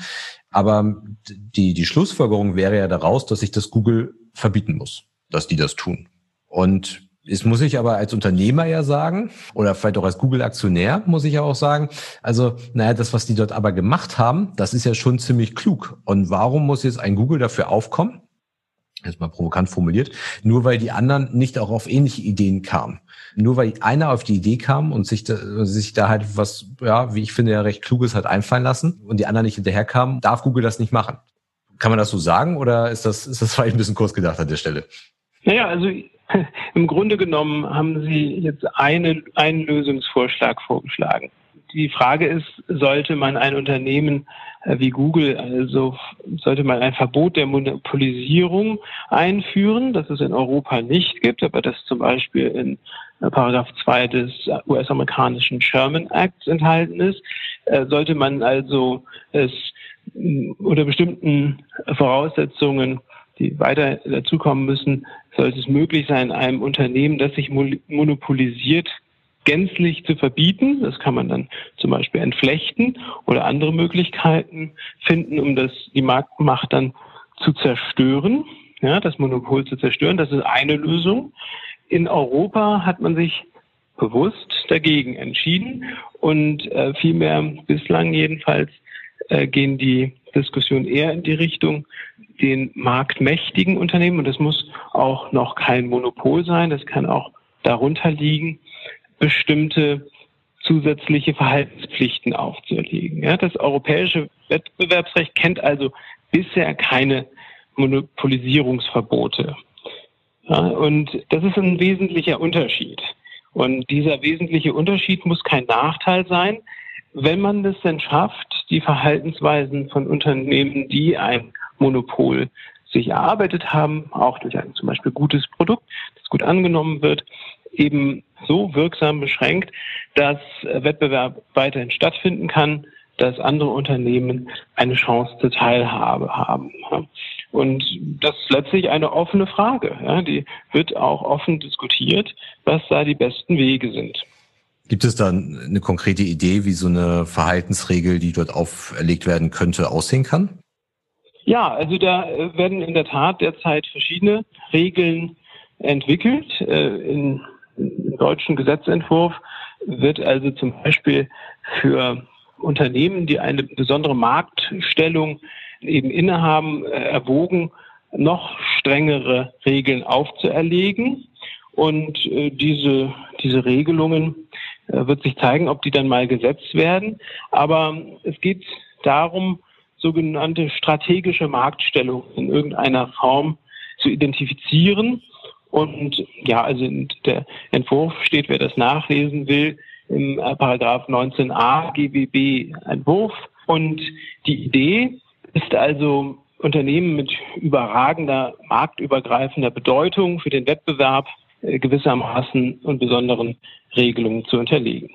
Aber die, die Schlussfolgerung wäre ja daraus, dass ich das Google verbieten muss, dass die das tun. Und Jetzt muss ich aber als Unternehmer ja sagen, oder vielleicht auch als Google-Aktionär muss ich ja auch sagen, also, naja, das, was die dort aber gemacht haben, das ist ja schon ziemlich klug. Und warum muss jetzt ein Google dafür aufkommen? Jetzt mal provokant formuliert, nur weil die anderen nicht auch auf ähnliche Ideen kamen. Nur weil einer auf die Idee kam und sich da, sich da halt was, ja, wie ich finde, ja recht Kluges hat einfallen lassen und die anderen nicht hinterherkamen, darf Google das nicht machen. Kann man das so sagen oder ist das, ist das vielleicht ein bisschen kurz gedacht an der Stelle? Naja, also im Grunde genommen haben Sie jetzt eine, einen Lösungsvorschlag vorgeschlagen. Die Frage ist, sollte man ein Unternehmen äh, wie Google, also sollte man ein Verbot der Monopolisierung einführen, das es in Europa nicht gibt, aber das zum Beispiel in äh, Paragraph 2 des US-amerikanischen Sherman Acts enthalten ist. Äh, sollte man also es unter bestimmten Voraussetzungen die weiter dazukommen müssen, sollte es möglich sein, einem Unternehmen, das sich monopolisiert, gänzlich zu verbieten. Das kann man dann zum Beispiel entflechten oder andere Möglichkeiten finden, um das, die Marktmacht dann zu zerstören, ja, das Monopol zu zerstören. Das ist eine Lösung. In Europa hat man sich bewusst dagegen entschieden und äh, vielmehr bislang jedenfalls äh, gehen die Diskussionen eher in die Richtung, den marktmächtigen Unternehmen, und das muss auch noch kein Monopol sein, das kann auch darunter liegen, bestimmte zusätzliche Verhaltenspflichten aufzuerlegen. Ja, das europäische Wettbewerbsrecht kennt also bisher keine Monopolisierungsverbote. Ja, und das ist ein wesentlicher Unterschied. Und dieser wesentliche Unterschied muss kein Nachteil sein, wenn man es denn schafft, die Verhaltensweisen von Unternehmen, die ein Monopol sich erarbeitet haben, auch durch ein zum Beispiel gutes Produkt, das gut angenommen wird, eben so wirksam beschränkt, dass Wettbewerb weiterhin stattfinden kann, dass andere Unternehmen eine Chance zur Teilhabe haben. Und das ist letztlich eine offene Frage. Ja, die wird auch offen diskutiert, was da die besten Wege sind. Gibt es da eine konkrete Idee, wie so eine Verhaltensregel, die dort auferlegt werden könnte, aussehen kann? Ja, also da werden in der Tat derzeit verschiedene Regeln entwickelt. Äh, in deutschen Gesetzentwurf wird also zum Beispiel für Unternehmen, die eine besondere Marktstellung eben innehaben, äh, erwogen, noch strengere Regeln aufzuerlegen. Und äh, diese, diese Regelungen äh, wird sich zeigen, ob die dann mal gesetzt werden. Aber es geht darum, sogenannte strategische Marktstellung in irgendeiner Form zu identifizieren und ja, also der Entwurf steht, wer das nachlesen will, im äh, Paragraph 19a GWB Entwurf. Und die Idee ist also, Unternehmen mit überragender marktübergreifender Bedeutung für den Wettbewerb äh, gewissermaßen und besonderen Regelungen zu unterlegen.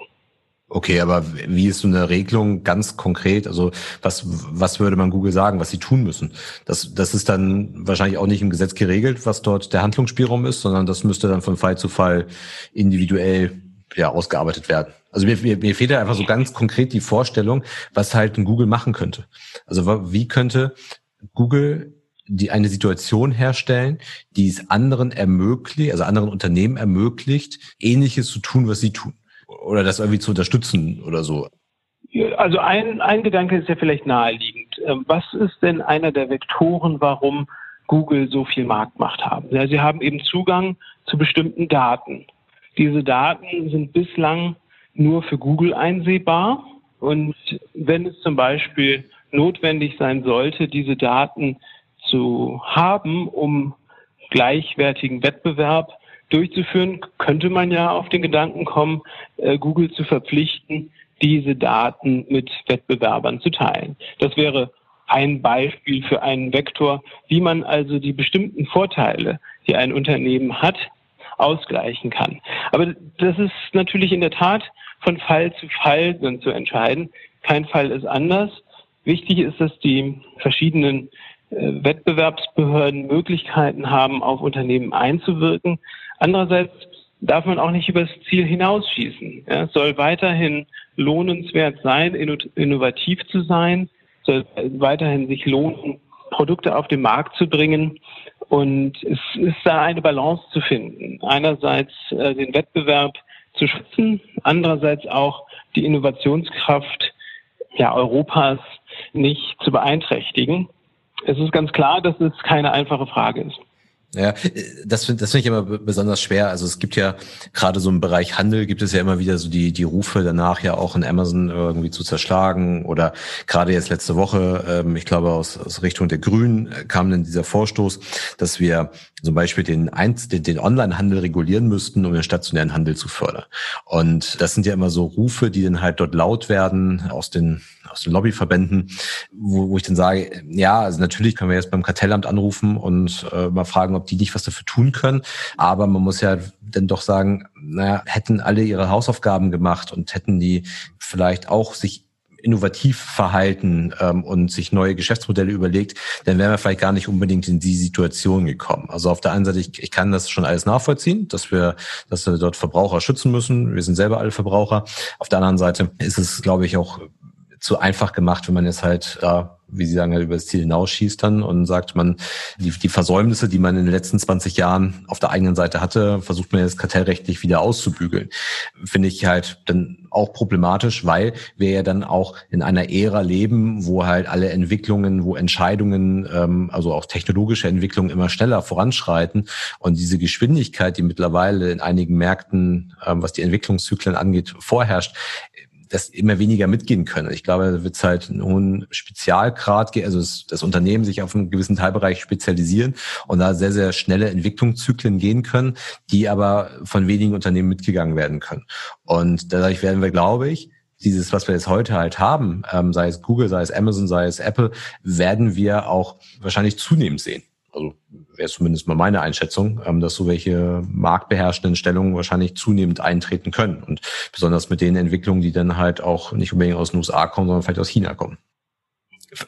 Okay, aber wie ist so eine Regelung ganz konkret? Also was, was würde man Google sagen, was sie tun müssen? Das, das ist dann wahrscheinlich auch nicht im Gesetz geregelt, was dort der Handlungsspielraum ist, sondern das müsste dann von Fall zu Fall individuell ja, ausgearbeitet werden. Also mir, mir, mir fehlt ja einfach so ganz konkret die Vorstellung, was halt ein Google machen könnte. Also wie könnte Google die eine Situation herstellen, die es anderen ermöglicht, also anderen Unternehmen ermöglicht, ähnliches zu tun, was sie tun oder das irgendwie zu unterstützen oder so? Also ein, ein Gedanke ist ja vielleicht naheliegend. Ähm, was ist denn einer der Vektoren, warum Google so viel Marktmacht haben? Ja, sie haben eben Zugang zu bestimmten Daten. Diese Daten sind bislang nur für Google einsehbar. Und wenn es zum Beispiel notwendig sein sollte, diese Daten zu haben, um gleichwertigen Wettbewerb durchzuführen, könnte man ja auf den Gedanken kommen, äh, Google zu verpflichten, diese Daten mit Wettbewerbern zu teilen. Das wäre ein Beispiel für einen Vektor, wie man also die bestimmten Vorteile, die ein Unternehmen hat, ausgleichen kann. Aber das ist natürlich in der Tat von Fall zu Fall zu entscheiden. Kein Fall ist anders. Wichtig ist, dass die verschiedenen äh, Wettbewerbsbehörden Möglichkeiten haben, auf Unternehmen einzuwirken. Andererseits darf man auch nicht übers Ziel hinausschießen. Ja, es soll weiterhin lohnenswert sein, innovativ zu sein, soll weiterhin sich lohnen, Produkte auf den Markt zu bringen. Und es ist da eine Balance zu finden. Einerseits äh, den Wettbewerb zu schützen, andererseits auch die Innovationskraft ja, Europas nicht zu beeinträchtigen. Es ist ganz klar, dass es keine einfache Frage ist. Ja, das finde das finde ich immer besonders schwer. Also es gibt ja gerade so im Bereich Handel gibt es ja immer wieder so die die Rufe danach ja auch in Amazon irgendwie zu zerschlagen oder gerade jetzt letzte Woche, ähm, ich glaube aus, aus Richtung der Grünen äh, kam dann dieser Vorstoß, dass wir zum Beispiel den, den, den Online-Handel regulieren müssten, um den stationären Handel zu fördern. Und das sind ja immer so Rufe, die dann halt dort laut werden aus den aus den Lobbyverbänden, wo, wo ich dann sage, ja, also natürlich können wir jetzt beim Kartellamt anrufen und äh, mal fragen, ob die nicht was dafür tun können. Aber man muss ja dann doch sagen, naja, hätten alle ihre Hausaufgaben gemacht und hätten die vielleicht auch sich innovativ verhalten ähm, und sich neue Geschäftsmodelle überlegt, dann wären wir vielleicht gar nicht unbedingt in die Situation gekommen. Also auf der einen Seite, ich, ich kann das schon alles nachvollziehen, dass wir, dass wir dort Verbraucher schützen müssen. Wir sind selber alle Verbraucher. Auf der anderen Seite ist es, glaube ich, auch zu einfach gemacht, wenn man jetzt halt da, wie Sie sagen, halt über das Ziel hinausschießt dann und sagt, man, die, die Versäumnisse, die man in den letzten 20 Jahren auf der eigenen Seite hatte, versucht man jetzt kartellrechtlich wieder auszubügeln. Finde ich halt dann auch problematisch, weil wir ja dann auch in einer Ära leben, wo halt alle Entwicklungen, wo Entscheidungen, ähm, also auch technologische Entwicklungen immer schneller voranschreiten und diese Geschwindigkeit, die mittlerweile in einigen Märkten, ähm, was die Entwicklungszyklen angeht, vorherrscht, das immer weniger mitgehen können. Ich glaube, da wird es halt einen hohen Spezialgrad also das, das, Unternehmen sich auf einen gewissen Teilbereich spezialisieren und da sehr, sehr schnelle Entwicklungszyklen gehen können, die aber von wenigen Unternehmen mitgegangen werden können. Und dadurch werden wir, glaube ich, dieses, was wir jetzt heute halt haben, ähm, sei es Google, sei es Amazon, sei es Apple, werden wir auch wahrscheinlich zunehmend sehen. Also wäre zumindest mal meine Einschätzung, ähm, dass so welche marktbeherrschenden Stellungen wahrscheinlich zunehmend eintreten können. Und besonders mit den Entwicklungen, die dann halt auch nicht unbedingt aus den USA kommen, sondern vielleicht aus China kommen.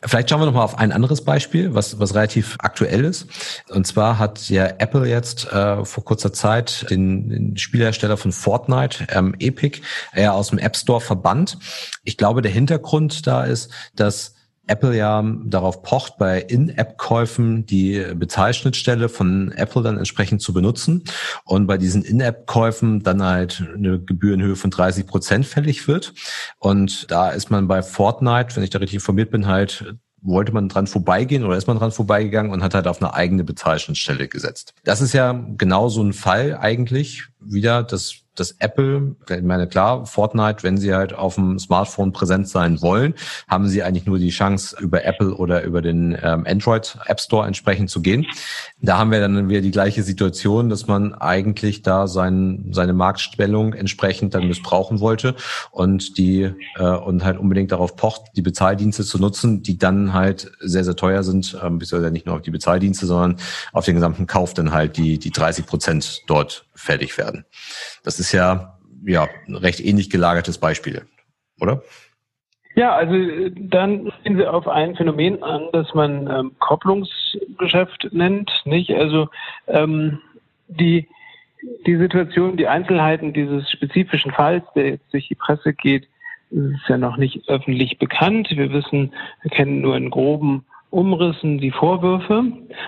Vielleicht schauen wir noch mal auf ein anderes Beispiel, was, was relativ aktuell ist. Und zwar hat ja Apple jetzt äh, vor kurzer Zeit den, den Spielhersteller von Fortnite, ähm, Epic, ja aus dem App Store verbannt. Ich glaube, der Hintergrund da ist, dass Apple ja darauf pocht, bei In-App-Käufen die Bezahlschnittstelle von Apple dann entsprechend zu benutzen und bei diesen In-App-Käufen dann halt eine Gebührenhöhe von 30 Prozent fällig wird. Und da ist man bei Fortnite, wenn ich da richtig informiert bin, halt wollte man dran vorbeigehen oder ist man dran vorbeigegangen und hat halt auf eine eigene Bezahlschnittstelle gesetzt. Das ist ja genau so ein Fall eigentlich wieder, dass dass Apple, ich meine klar, Fortnite, wenn sie halt auf dem Smartphone präsent sein wollen, haben sie eigentlich nur die Chance, über Apple oder über den ähm, Android App Store entsprechend zu gehen. Da haben wir dann wieder die gleiche Situation, dass man eigentlich da sein, seine Marktstellung entsprechend dann missbrauchen wollte und die äh, und halt unbedingt darauf pocht, die Bezahldienste zu nutzen, die dann halt sehr, sehr teuer sind, ähm, beziehungsweise nicht nur auf die Bezahldienste, sondern auf den gesamten Kauf dann halt die, die 30 Prozent dort fertig werden. Das ist ja ja recht ähnlich gelagertes Beispiel, oder? Ja, also dann gehen Sie auf ein Phänomen an, das man ähm, Kopplungsgeschäft nennt, nicht? Also ähm, die die Situation, die Einzelheiten dieses spezifischen Falls, der jetzt durch die Presse geht, ist ja noch nicht öffentlich bekannt. Wir wissen, wir kennen nur in groben Umrissen die Vorwürfe,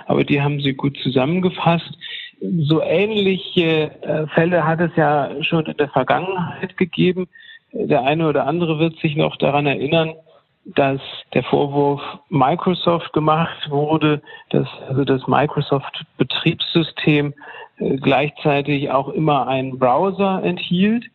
aber die haben Sie gut zusammengefasst. So ähnliche äh, Fälle hat es ja schon in der Vergangenheit gegeben. Der eine oder andere wird sich noch daran erinnern, dass der Vorwurf Microsoft gemacht wurde, dass also das Microsoft Betriebssystem äh, gleichzeitig auch immer einen Browser enthielt,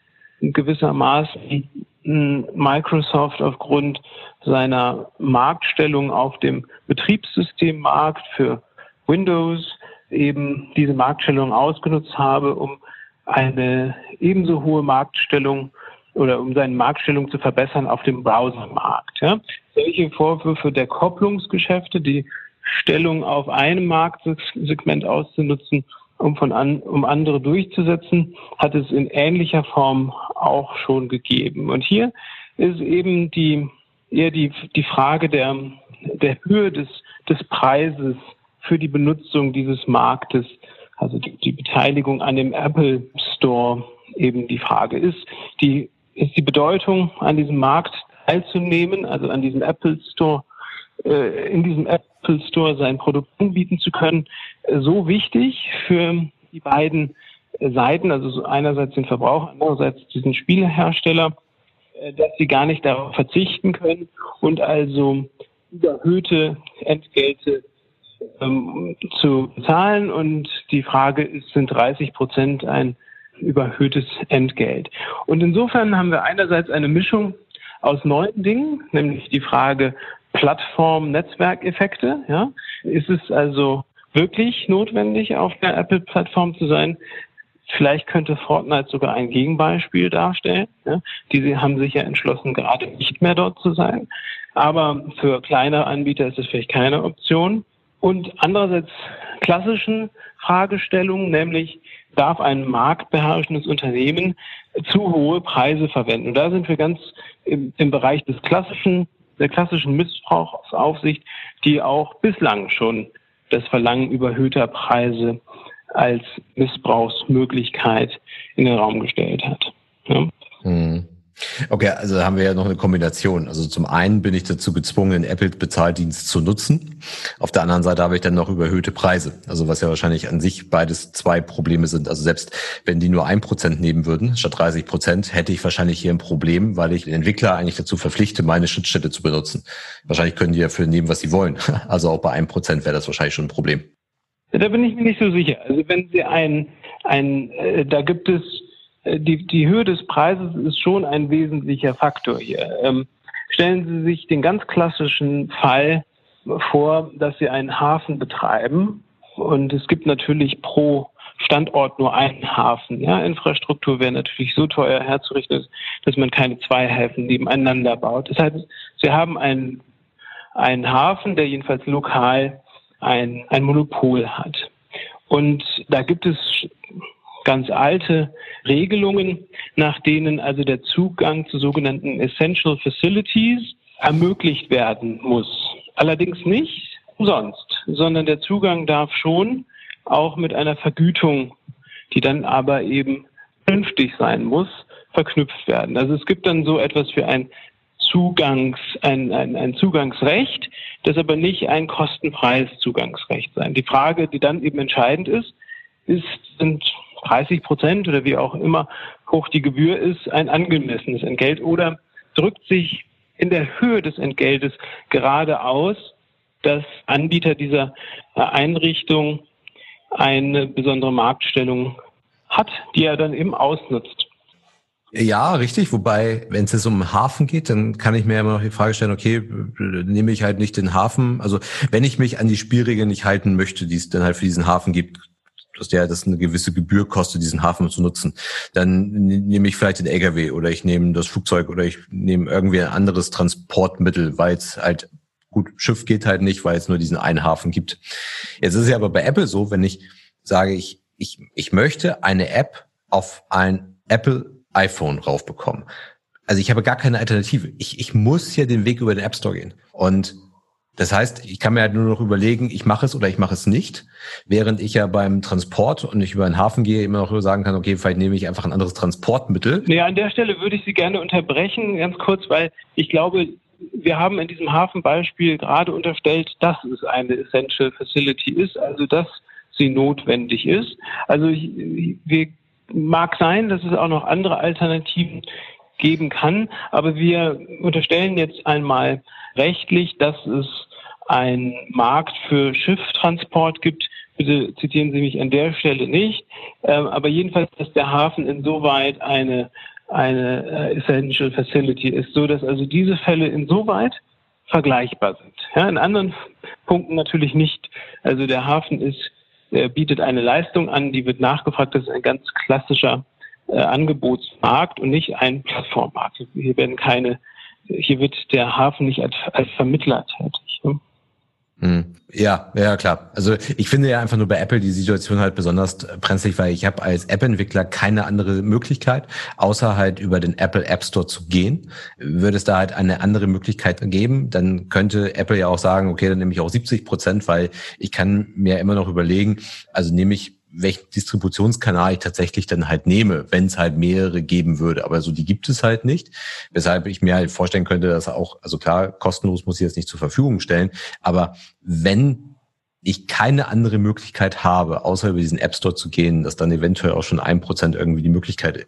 gewissermaßen Microsoft aufgrund seiner Marktstellung auf dem Betriebssystemmarkt für Windows eben diese Marktstellung ausgenutzt habe, um eine ebenso hohe Marktstellung oder um seine Marktstellung zu verbessern auf dem Browsermarkt. Ja. Solche Vorwürfe der Kopplungsgeschäfte, die Stellung auf einem Marktsegment auszunutzen, um von an, um andere durchzusetzen, hat es in ähnlicher Form auch schon gegeben. Und hier ist eben die eher die, die Frage der, der Höhe des, des Preises für die Benutzung dieses Marktes, also die, die Beteiligung an dem Apple Store eben die Frage ist, die ist die Bedeutung an diesem Markt teilzunehmen, also an diesem Apple Store, äh, in diesem Apple Store sein Produkt anbieten zu können, äh, so wichtig für die beiden Seiten, also einerseits den Verbraucher, andererseits diesen Spielehersteller, äh, dass sie gar nicht darauf verzichten können und also überhöhte Entgelte ähm, zu bezahlen. Und die Frage ist, sind 30 Prozent ein überhöhtes Entgelt? Und insofern haben wir einerseits eine Mischung aus neuen Dingen, nämlich die Frage Plattform-Netzwerkeffekte. Ja? Ist es also wirklich notwendig, auf der Apple-Plattform zu sein? Vielleicht könnte Fortnite sogar ein Gegenbeispiel darstellen. Ja? Die haben sich ja entschlossen, gerade nicht mehr dort zu sein. Aber für kleine Anbieter ist es vielleicht keine Option. Und andererseits klassischen Fragestellungen, nämlich darf ein marktbeherrschendes Unternehmen zu hohe Preise verwenden? Und da sind wir ganz im, im Bereich des klassischen, der klassischen Missbrauchsaufsicht, die auch bislang schon das Verlangen überhöhter Preise als Missbrauchsmöglichkeit in den Raum gestellt hat. Ja. Hm. Okay, also haben wir ja noch eine Kombination. Also zum einen bin ich dazu gezwungen, den Apple-Bezahldienst zu nutzen. Auf der anderen Seite habe ich dann noch überhöhte Preise. Also was ja wahrscheinlich an sich beides zwei Probleme sind. Also selbst wenn die nur ein Prozent nehmen würden, statt 30 Prozent, hätte ich wahrscheinlich hier ein Problem, weil ich den Entwickler eigentlich dazu verpflichte, meine Schnittstelle zu benutzen. Wahrscheinlich können die dafür nehmen, was sie wollen. Also auch bei einem Prozent wäre das wahrscheinlich schon ein Problem. Da bin ich mir nicht so sicher. Also wenn Sie ein, ein äh, da gibt es die, die Höhe des Preises ist schon ein wesentlicher Faktor hier. Ähm, stellen Sie sich den ganz klassischen Fall vor, dass Sie einen Hafen betreiben und es gibt natürlich pro Standort nur einen Hafen. Ja, Infrastruktur wäre natürlich so teuer herzurichten, dass man keine zwei Häfen nebeneinander baut. Das heißt, Sie haben einen, einen Hafen, der jedenfalls lokal ein, ein Monopol hat. Und da gibt es ganz alte Regelungen, nach denen also der Zugang zu sogenannten Essential Facilities ermöglicht werden muss. Allerdings nicht umsonst, sondern der Zugang darf schon auch mit einer Vergütung, die dann aber eben vernünftig sein muss, verknüpft werden. Also es gibt dann so etwas wie ein Zugangs, ein, ein, ein Zugangsrecht, das aber nicht ein kostenfreies Zugangsrecht sein. Die Frage, die dann eben entscheidend ist, ist, sind 30 Prozent oder wie auch immer hoch die Gebühr ist, ein angemessenes Entgelt oder drückt sich in der Höhe des Entgeltes gerade aus, dass Anbieter dieser Einrichtung eine besondere Marktstellung hat, die er dann eben ausnutzt. Ja, richtig. Wobei, wenn es jetzt um Hafen geht, dann kann ich mir immer noch die Frage stellen, okay, nehme ich halt nicht den Hafen. Also wenn ich mich an die Spielregeln nicht halten möchte, die es dann halt für diesen Hafen gibt, dass der das eine gewisse Gebühr kostet, diesen Hafen zu nutzen, dann nehme ich vielleicht den LKW oder ich nehme das Flugzeug oder ich nehme irgendwie ein anderes Transportmittel, weil es halt gut, Schiff geht halt nicht, weil es nur diesen einen Hafen gibt. Jetzt ist es ja aber bei Apple so, wenn ich sage, ich, ich, ich möchte eine App auf ein Apple iPhone raufbekommen. Also ich habe gar keine Alternative. Ich, ich muss ja den Weg über den App Store gehen. Und das heißt, ich kann mir halt nur noch überlegen, ich mache es oder ich mache es nicht, während ich ja beim Transport und ich über den Hafen gehe, immer noch sagen kann, okay, vielleicht nehme ich einfach ein anderes Transportmittel. Ja, an der Stelle würde ich Sie gerne unterbrechen, ganz kurz, weil ich glaube, wir haben in diesem Hafenbeispiel gerade unterstellt, dass es eine Essential Facility ist, also dass sie notwendig ist. Also ich, wir, mag sein, dass es auch noch andere Alternativen geben kann, aber wir unterstellen jetzt einmal, rechtlich, dass es einen Markt für Schifftransport gibt. Bitte zitieren Sie mich an der Stelle nicht. Ähm, aber jedenfalls, dass der Hafen insoweit eine, eine äh, Essential Facility ist, so dass also diese Fälle insoweit vergleichbar sind. Ja, in anderen Punkten natürlich nicht. Also der Hafen ist, äh, bietet eine Leistung an, die wird nachgefragt. Das ist ein ganz klassischer Angebotsmarkt und nicht ein Plattformmarkt. Hier werden keine hier wird der Hafen nicht als, als Vermittler tätig. Ne? Hm. Ja, ja klar. Also ich finde ja einfach nur bei Apple die Situation halt besonders brenzlig, weil ich habe als App-Entwickler keine andere Möglichkeit, außer halt über den Apple App Store zu gehen. Würde es da halt eine andere Möglichkeit geben, dann könnte Apple ja auch sagen, okay, dann nehme ich auch 70 Prozent, weil ich kann mir immer noch überlegen, also nehme ich welchen Distributionskanal ich tatsächlich dann halt nehme, wenn es halt mehrere geben würde. Aber so die gibt es halt nicht. Weshalb ich mir halt vorstellen könnte, dass auch, also klar, kostenlos muss ich jetzt nicht zur Verfügung stellen, aber wenn ich keine andere Möglichkeit habe, außer über diesen App Store zu gehen, dass dann eventuell auch schon ein Prozent irgendwie die Möglichkeit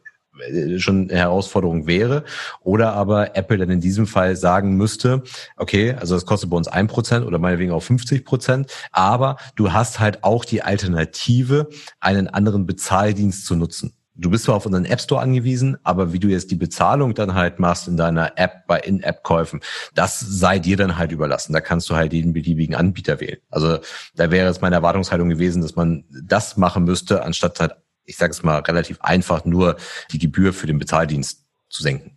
schon eine Herausforderung wäre. Oder aber Apple dann in diesem Fall sagen müsste, okay, also das kostet bei uns ein Prozent oder meinetwegen auch 50 Prozent, aber du hast halt auch die Alternative, einen anderen Bezahldienst zu nutzen. Du bist zwar auf unseren App Store angewiesen, aber wie du jetzt die Bezahlung dann halt machst in deiner App bei In-App-Käufen, das sei dir dann halt überlassen. Da kannst du halt jeden beliebigen Anbieter wählen. Also da wäre es meine Erwartungshaltung gewesen, dass man das machen müsste, anstatt halt ich sage es mal, relativ einfach nur die Gebühr für den Bezahldienst zu senken?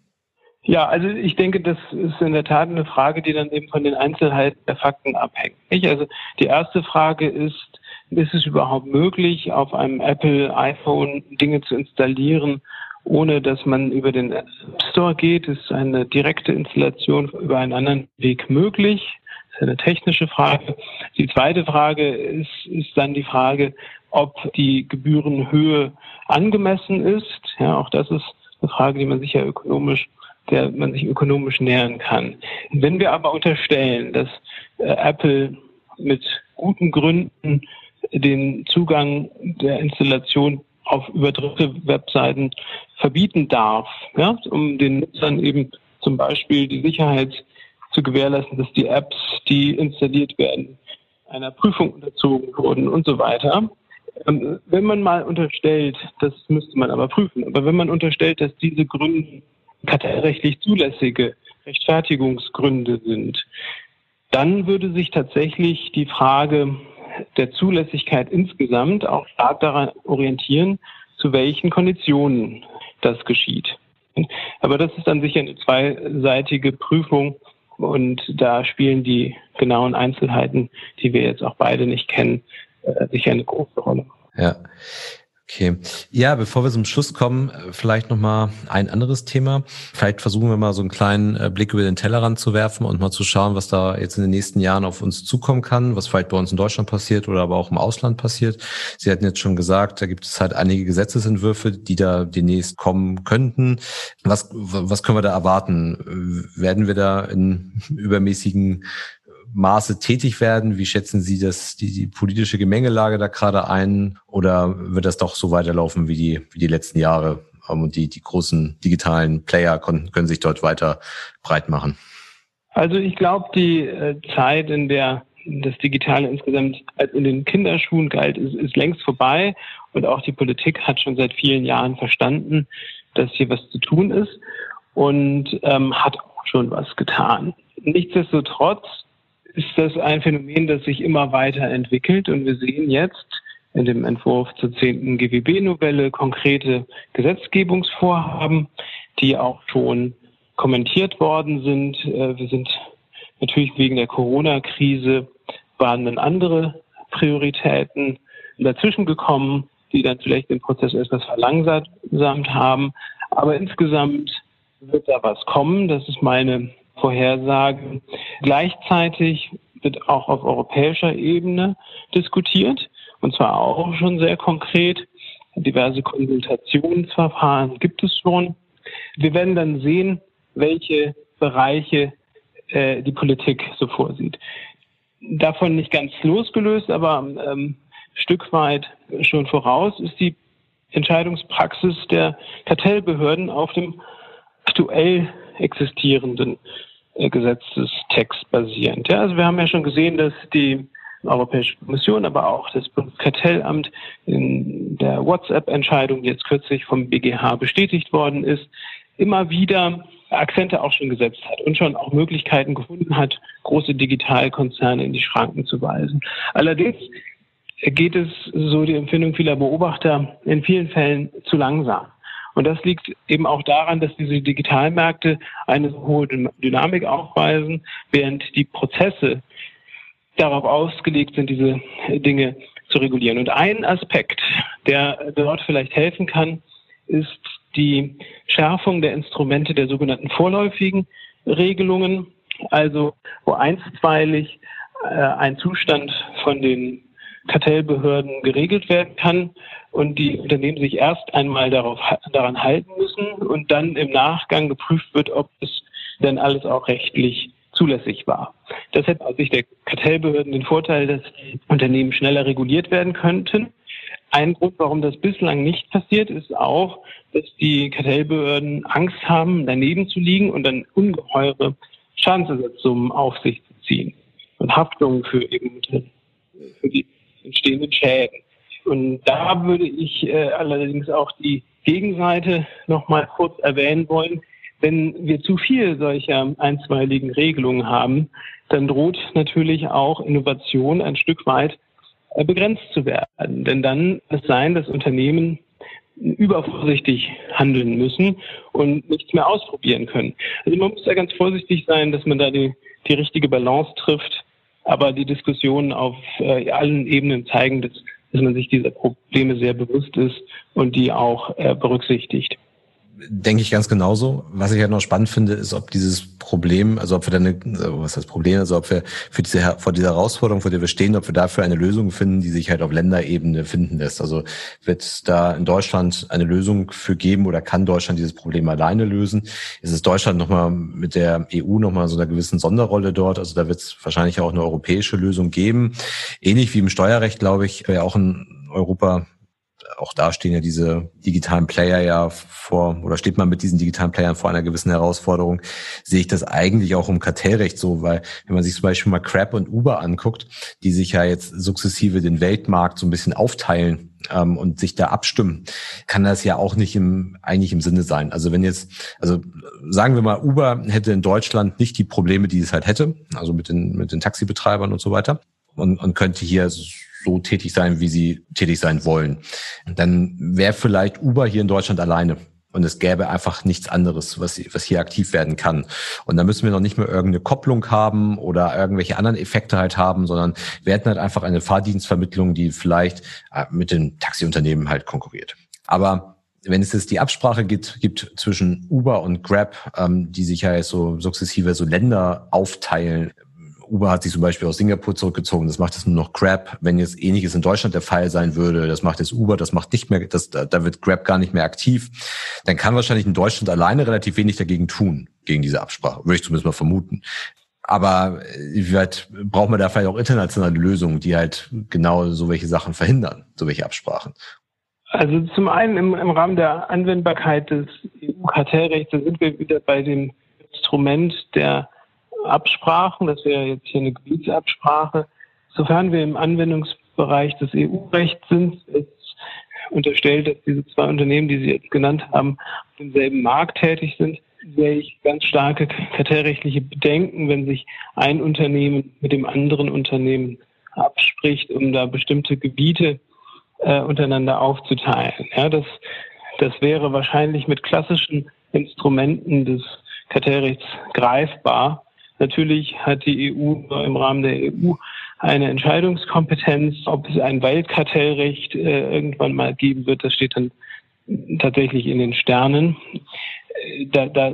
Ja, also ich denke, das ist in der Tat eine Frage, die dann eben von den Einzelheiten der Fakten abhängt. Also die erste Frage ist, ist es überhaupt möglich, auf einem Apple iPhone Dinge zu installieren, ohne dass man über den App Store geht? Ist eine direkte Installation über einen anderen Weg möglich? Ist eine technische Frage. Die zweite Frage ist, ist dann die Frage, ob die Gebührenhöhe angemessen ist. Ja, auch das ist eine Frage, die man sich ja ökonomisch, der man sich ökonomisch nähern kann. Wenn wir aber unterstellen, dass äh, Apple mit guten Gründen den Zugang der Installation auf über Webseiten verbieten darf, ja, um den Nutzern eben zum Beispiel die Sicherheit zu gewährleisten, dass die Apps, die installiert werden, einer Prüfung unterzogen wurden und so weiter, ähm, wenn man mal unterstellt, das müsste man aber prüfen, aber wenn man unterstellt, dass diese Gründe kartellrechtlich zulässige Rechtfertigungsgründe sind, dann würde sich tatsächlich die Frage der Zulässigkeit insgesamt auch stark daran orientieren, zu welchen Konditionen das geschieht. Aber das ist dann sicher eine zweiseitige Prüfung und da spielen die genauen Einzelheiten, die wir jetzt auch beide nicht kennen, äh, sicher eine große Rolle. Ja. Okay. Ja, bevor wir zum Schluss kommen, äh, vielleicht nochmal ein anderes Thema. Vielleicht versuchen wir mal so einen kleinen äh, Blick über den Tellerrand zu werfen und mal zu schauen, was da jetzt in den nächsten Jahren auf uns zukommen kann, was vielleicht bei uns in Deutschland passiert oder aber auch im Ausland passiert. Sie hatten jetzt schon gesagt, da gibt es halt einige Gesetzesentwürfe, die da demnächst kommen könnten. Was, was können wir da erwarten? Werden wir da in übermäßigen Maße tätig werden? Wie schätzen Sie das, die, die politische Gemengelage da gerade ein? Oder wird das doch so weiterlaufen wie die, wie die letzten Jahre? Ähm, und die, die großen digitalen Player können, können sich dort weiter breit machen? Also ich glaube, die äh, Zeit, in der das Digitale insgesamt in den Kinderschuhen galt, ist, ist längst vorbei. Und auch die Politik hat schon seit vielen Jahren verstanden, dass hier was zu tun ist und ähm, hat auch schon was getan. Nichtsdestotrotz ist das ein Phänomen, das sich immer weiter entwickelt. Und wir sehen jetzt in dem Entwurf zur zehnten GWB-Novelle konkrete Gesetzgebungsvorhaben, die auch schon kommentiert worden sind. Äh, wir sind natürlich wegen der Corona-Krise waren dann andere Prioritäten dazwischen gekommen, die dann vielleicht den Prozess etwas verlangsamt haben. Aber insgesamt wird da was kommen. Das ist meine Vorhersage. Gleichzeitig wird auch auf europäischer Ebene diskutiert und zwar auch schon sehr konkret. Diverse Konsultationsverfahren gibt es schon. Wir werden dann sehen, welche Bereiche äh, die Politik so vorsieht. Davon nicht ganz losgelöst, aber ähm, Stück weit schon voraus ist die Entscheidungspraxis der Kartellbehörden auf dem aktuell existierenden äh, Gesetzestext basierend. Ja, also wir haben ja schon gesehen, dass die Europäische Kommission, aber auch das Bundeskartellamt in der WhatsApp-Entscheidung, die jetzt kürzlich vom BGH bestätigt worden ist, immer wieder Akzente auch schon gesetzt hat und schon auch Möglichkeiten gefunden hat, große Digitalkonzerne in die Schranken zu weisen. Allerdings geht es, so die Empfindung vieler Beobachter, in vielen Fällen zu langsam. Und das liegt eben auch daran, dass diese Digitalmärkte eine hohe Dynamik aufweisen, während die Prozesse darauf ausgelegt sind, diese Dinge zu regulieren. Und ein Aspekt, der dort vielleicht helfen kann, ist die Schärfung der Instrumente der sogenannten vorläufigen Regelungen, also wo einstweilig äh, ein Zustand von den Kartellbehörden geregelt werden kann und die Unternehmen sich erst einmal darauf, daran halten müssen und dann im Nachgang geprüft wird, ob es denn alles auch rechtlich zulässig war. Das hätte aus Sicht der Kartellbehörden den Vorteil, dass die Unternehmen schneller reguliert werden könnten. Ein Grund, warum das bislang nicht passiert, ist auch, dass die Kartellbehörden Angst haben, daneben zu liegen und dann ungeheure Schadensersatzsummen auf sich zu ziehen und Haftungen für eben für die entstehenden Schäden. Und da würde ich äh, allerdings auch die Gegenseite noch mal kurz erwähnen wollen. Wenn wir zu viel solcher einstweiligen Regelungen haben, dann droht natürlich auch Innovation ein Stück weit äh, begrenzt zu werden. Denn dann kann es sein, dass Unternehmen übervorsichtig handeln müssen und nichts mehr ausprobieren können. Also man muss da ganz vorsichtig sein, dass man da die, die richtige Balance trifft. Aber die Diskussionen auf äh, allen Ebenen zeigen, dass, dass man sich dieser Probleme sehr bewusst ist und die auch äh, berücksichtigt denke ich ganz genauso. Was ich halt noch spannend finde, ist, ob dieses Problem, also ob wir dann, eine, was das Problem, also ob wir für diese, vor dieser Herausforderung, vor der wir stehen, ob wir dafür eine Lösung finden, die sich halt auf Länderebene finden lässt. Also wird da in Deutschland eine Lösung für geben oder kann Deutschland dieses Problem alleine lösen? Ist es Deutschland nochmal mit der EU nochmal so einer gewissen Sonderrolle dort? Also da wird es wahrscheinlich auch eine europäische Lösung geben. Ähnlich wie im Steuerrecht, glaube ich, wäre auch in Europa auch da stehen ja diese digitalen Player ja vor, oder steht man mit diesen digitalen Playern vor einer gewissen Herausforderung, sehe ich das eigentlich auch im Kartellrecht so, weil wenn man sich zum Beispiel mal Crap und Uber anguckt, die sich ja jetzt sukzessive den Weltmarkt so ein bisschen aufteilen ähm, und sich da abstimmen, kann das ja auch nicht im, eigentlich im Sinne sein. Also wenn jetzt, also sagen wir mal, Uber hätte in Deutschland nicht die Probleme, die es halt hätte, also mit den, mit den Taxibetreibern und so weiter und, und könnte hier so tätig sein, wie sie tätig sein wollen. Dann wäre vielleicht Uber hier in Deutschland alleine. Und es gäbe einfach nichts anderes, was, was hier aktiv werden kann. Und da müssen wir noch nicht mehr irgendeine Kopplung haben oder irgendwelche anderen Effekte halt haben, sondern wir hätten halt einfach eine Fahrdienstvermittlung, die vielleicht äh, mit den Taxiunternehmen halt konkurriert. Aber wenn es jetzt die Absprache gibt, gibt zwischen Uber und Grab, ähm, die sich ja jetzt so sukzessive so Länder aufteilen, Uber hat sich zum Beispiel aus Singapur zurückgezogen, das macht jetzt nur noch Grab. Wenn jetzt ähnliches in Deutschland der Fall sein würde, das macht jetzt Uber, das macht nicht mehr, das, da wird Grab gar nicht mehr aktiv, dann kann wahrscheinlich in Deutschland alleine relativ wenig dagegen tun, gegen diese Absprache, würde ich zumindest mal vermuten. Aber weit braucht man da vielleicht auch internationale Lösungen, die halt genau so welche Sachen verhindern, so welche Absprachen? Also zum einen im, im Rahmen der Anwendbarkeit des EU-Kartellrechts sind wir wieder bei dem Instrument der Absprachen, das wäre jetzt hier eine Gebietsabsprache. Sofern wir im Anwendungsbereich des EU-Rechts sind, ist unterstellt, dass diese zwei Unternehmen, die Sie jetzt genannt haben, auf demselben Markt tätig sind, sehe ich ganz starke kartellrechtliche Bedenken, wenn sich ein Unternehmen mit dem anderen Unternehmen abspricht, um da bestimmte Gebiete äh, untereinander aufzuteilen. Ja, das, das wäre wahrscheinlich mit klassischen Instrumenten des Kartellrechts greifbar. Natürlich hat die EU im Rahmen der EU eine Entscheidungskompetenz. Ob es ein Waldkartellrecht äh, irgendwann mal geben wird, das steht dann tatsächlich in den Sternen. Da, da,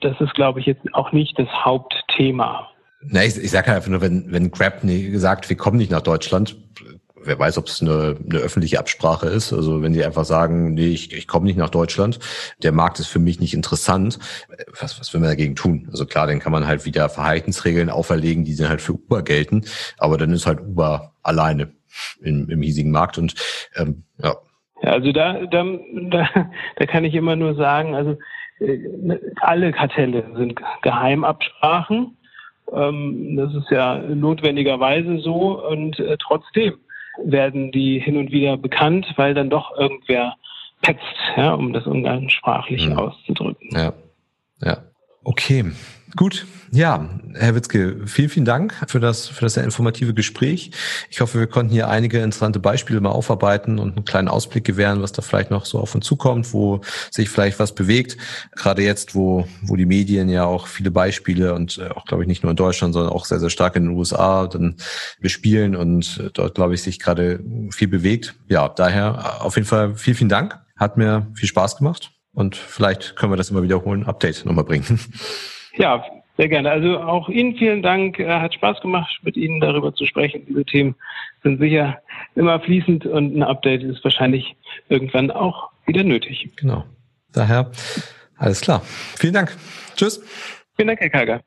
das ist, glaube ich, jetzt auch nicht das Hauptthema. Na, ich, ich sage halt einfach nur, wenn, wenn Grab nie gesagt, wir kommen nicht nach Deutschland, wer weiß, ob es eine, eine öffentliche Absprache ist. Also wenn sie einfach sagen, nee, ich, ich komme nicht nach Deutschland, der Markt ist für mich nicht interessant, was, was will man dagegen tun? Also klar, dann kann man halt wieder Verhaltensregeln auferlegen, die dann halt für Uber gelten, aber dann ist halt Uber alleine im, im hiesigen Markt und ähm, ja. Ja, also da, da, da, da kann ich immer nur sagen, also äh, alle Kartelle sind Geheimabsprachen. Ähm, das ist ja notwendigerweise so und äh, trotzdem werden die hin und wieder bekannt, weil dann doch irgendwer petzt, ja, um das umgangssprachlich mhm. auszudrücken. Ja, ja. Okay, gut. Ja, Herr Witzke, vielen, vielen Dank für das, für das sehr informative Gespräch. Ich hoffe, wir konnten hier einige interessante Beispiele mal aufarbeiten und einen kleinen Ausblick gewähren, was da vielleicht noch so auf uns zukommt, wo sich vielleicht was bewegt. Gerade jetzt, wo, wo die Medien ja auch viele Beispiele und äh, auch, glaube ich, nicht nur in Deutschland, sondern auch sehr, sehr stark in den USA dann bespielen und äh, dort, glaube ich, sich gerade viel bewegt. Ja, daher auf jeden Fall vielen, vielen Dank. Hat mir viel Spaß gemacht. Und vielleicht können wir das immer wiederholen, Update nochmal bringen. Ja, sehr gerne. Also auch Ihnen vielen Dank. Äh, hat Spaß gemacht, mit Ihnen darüber zu sprechen. Diese Themen sind sicher immer fließend und ein Update ist wahrscheinlich irgendwann auch wieder nötig. Genau. Daher alles klar. Vielen Dank. Tschüss. Vielen Dank, Herr Kager.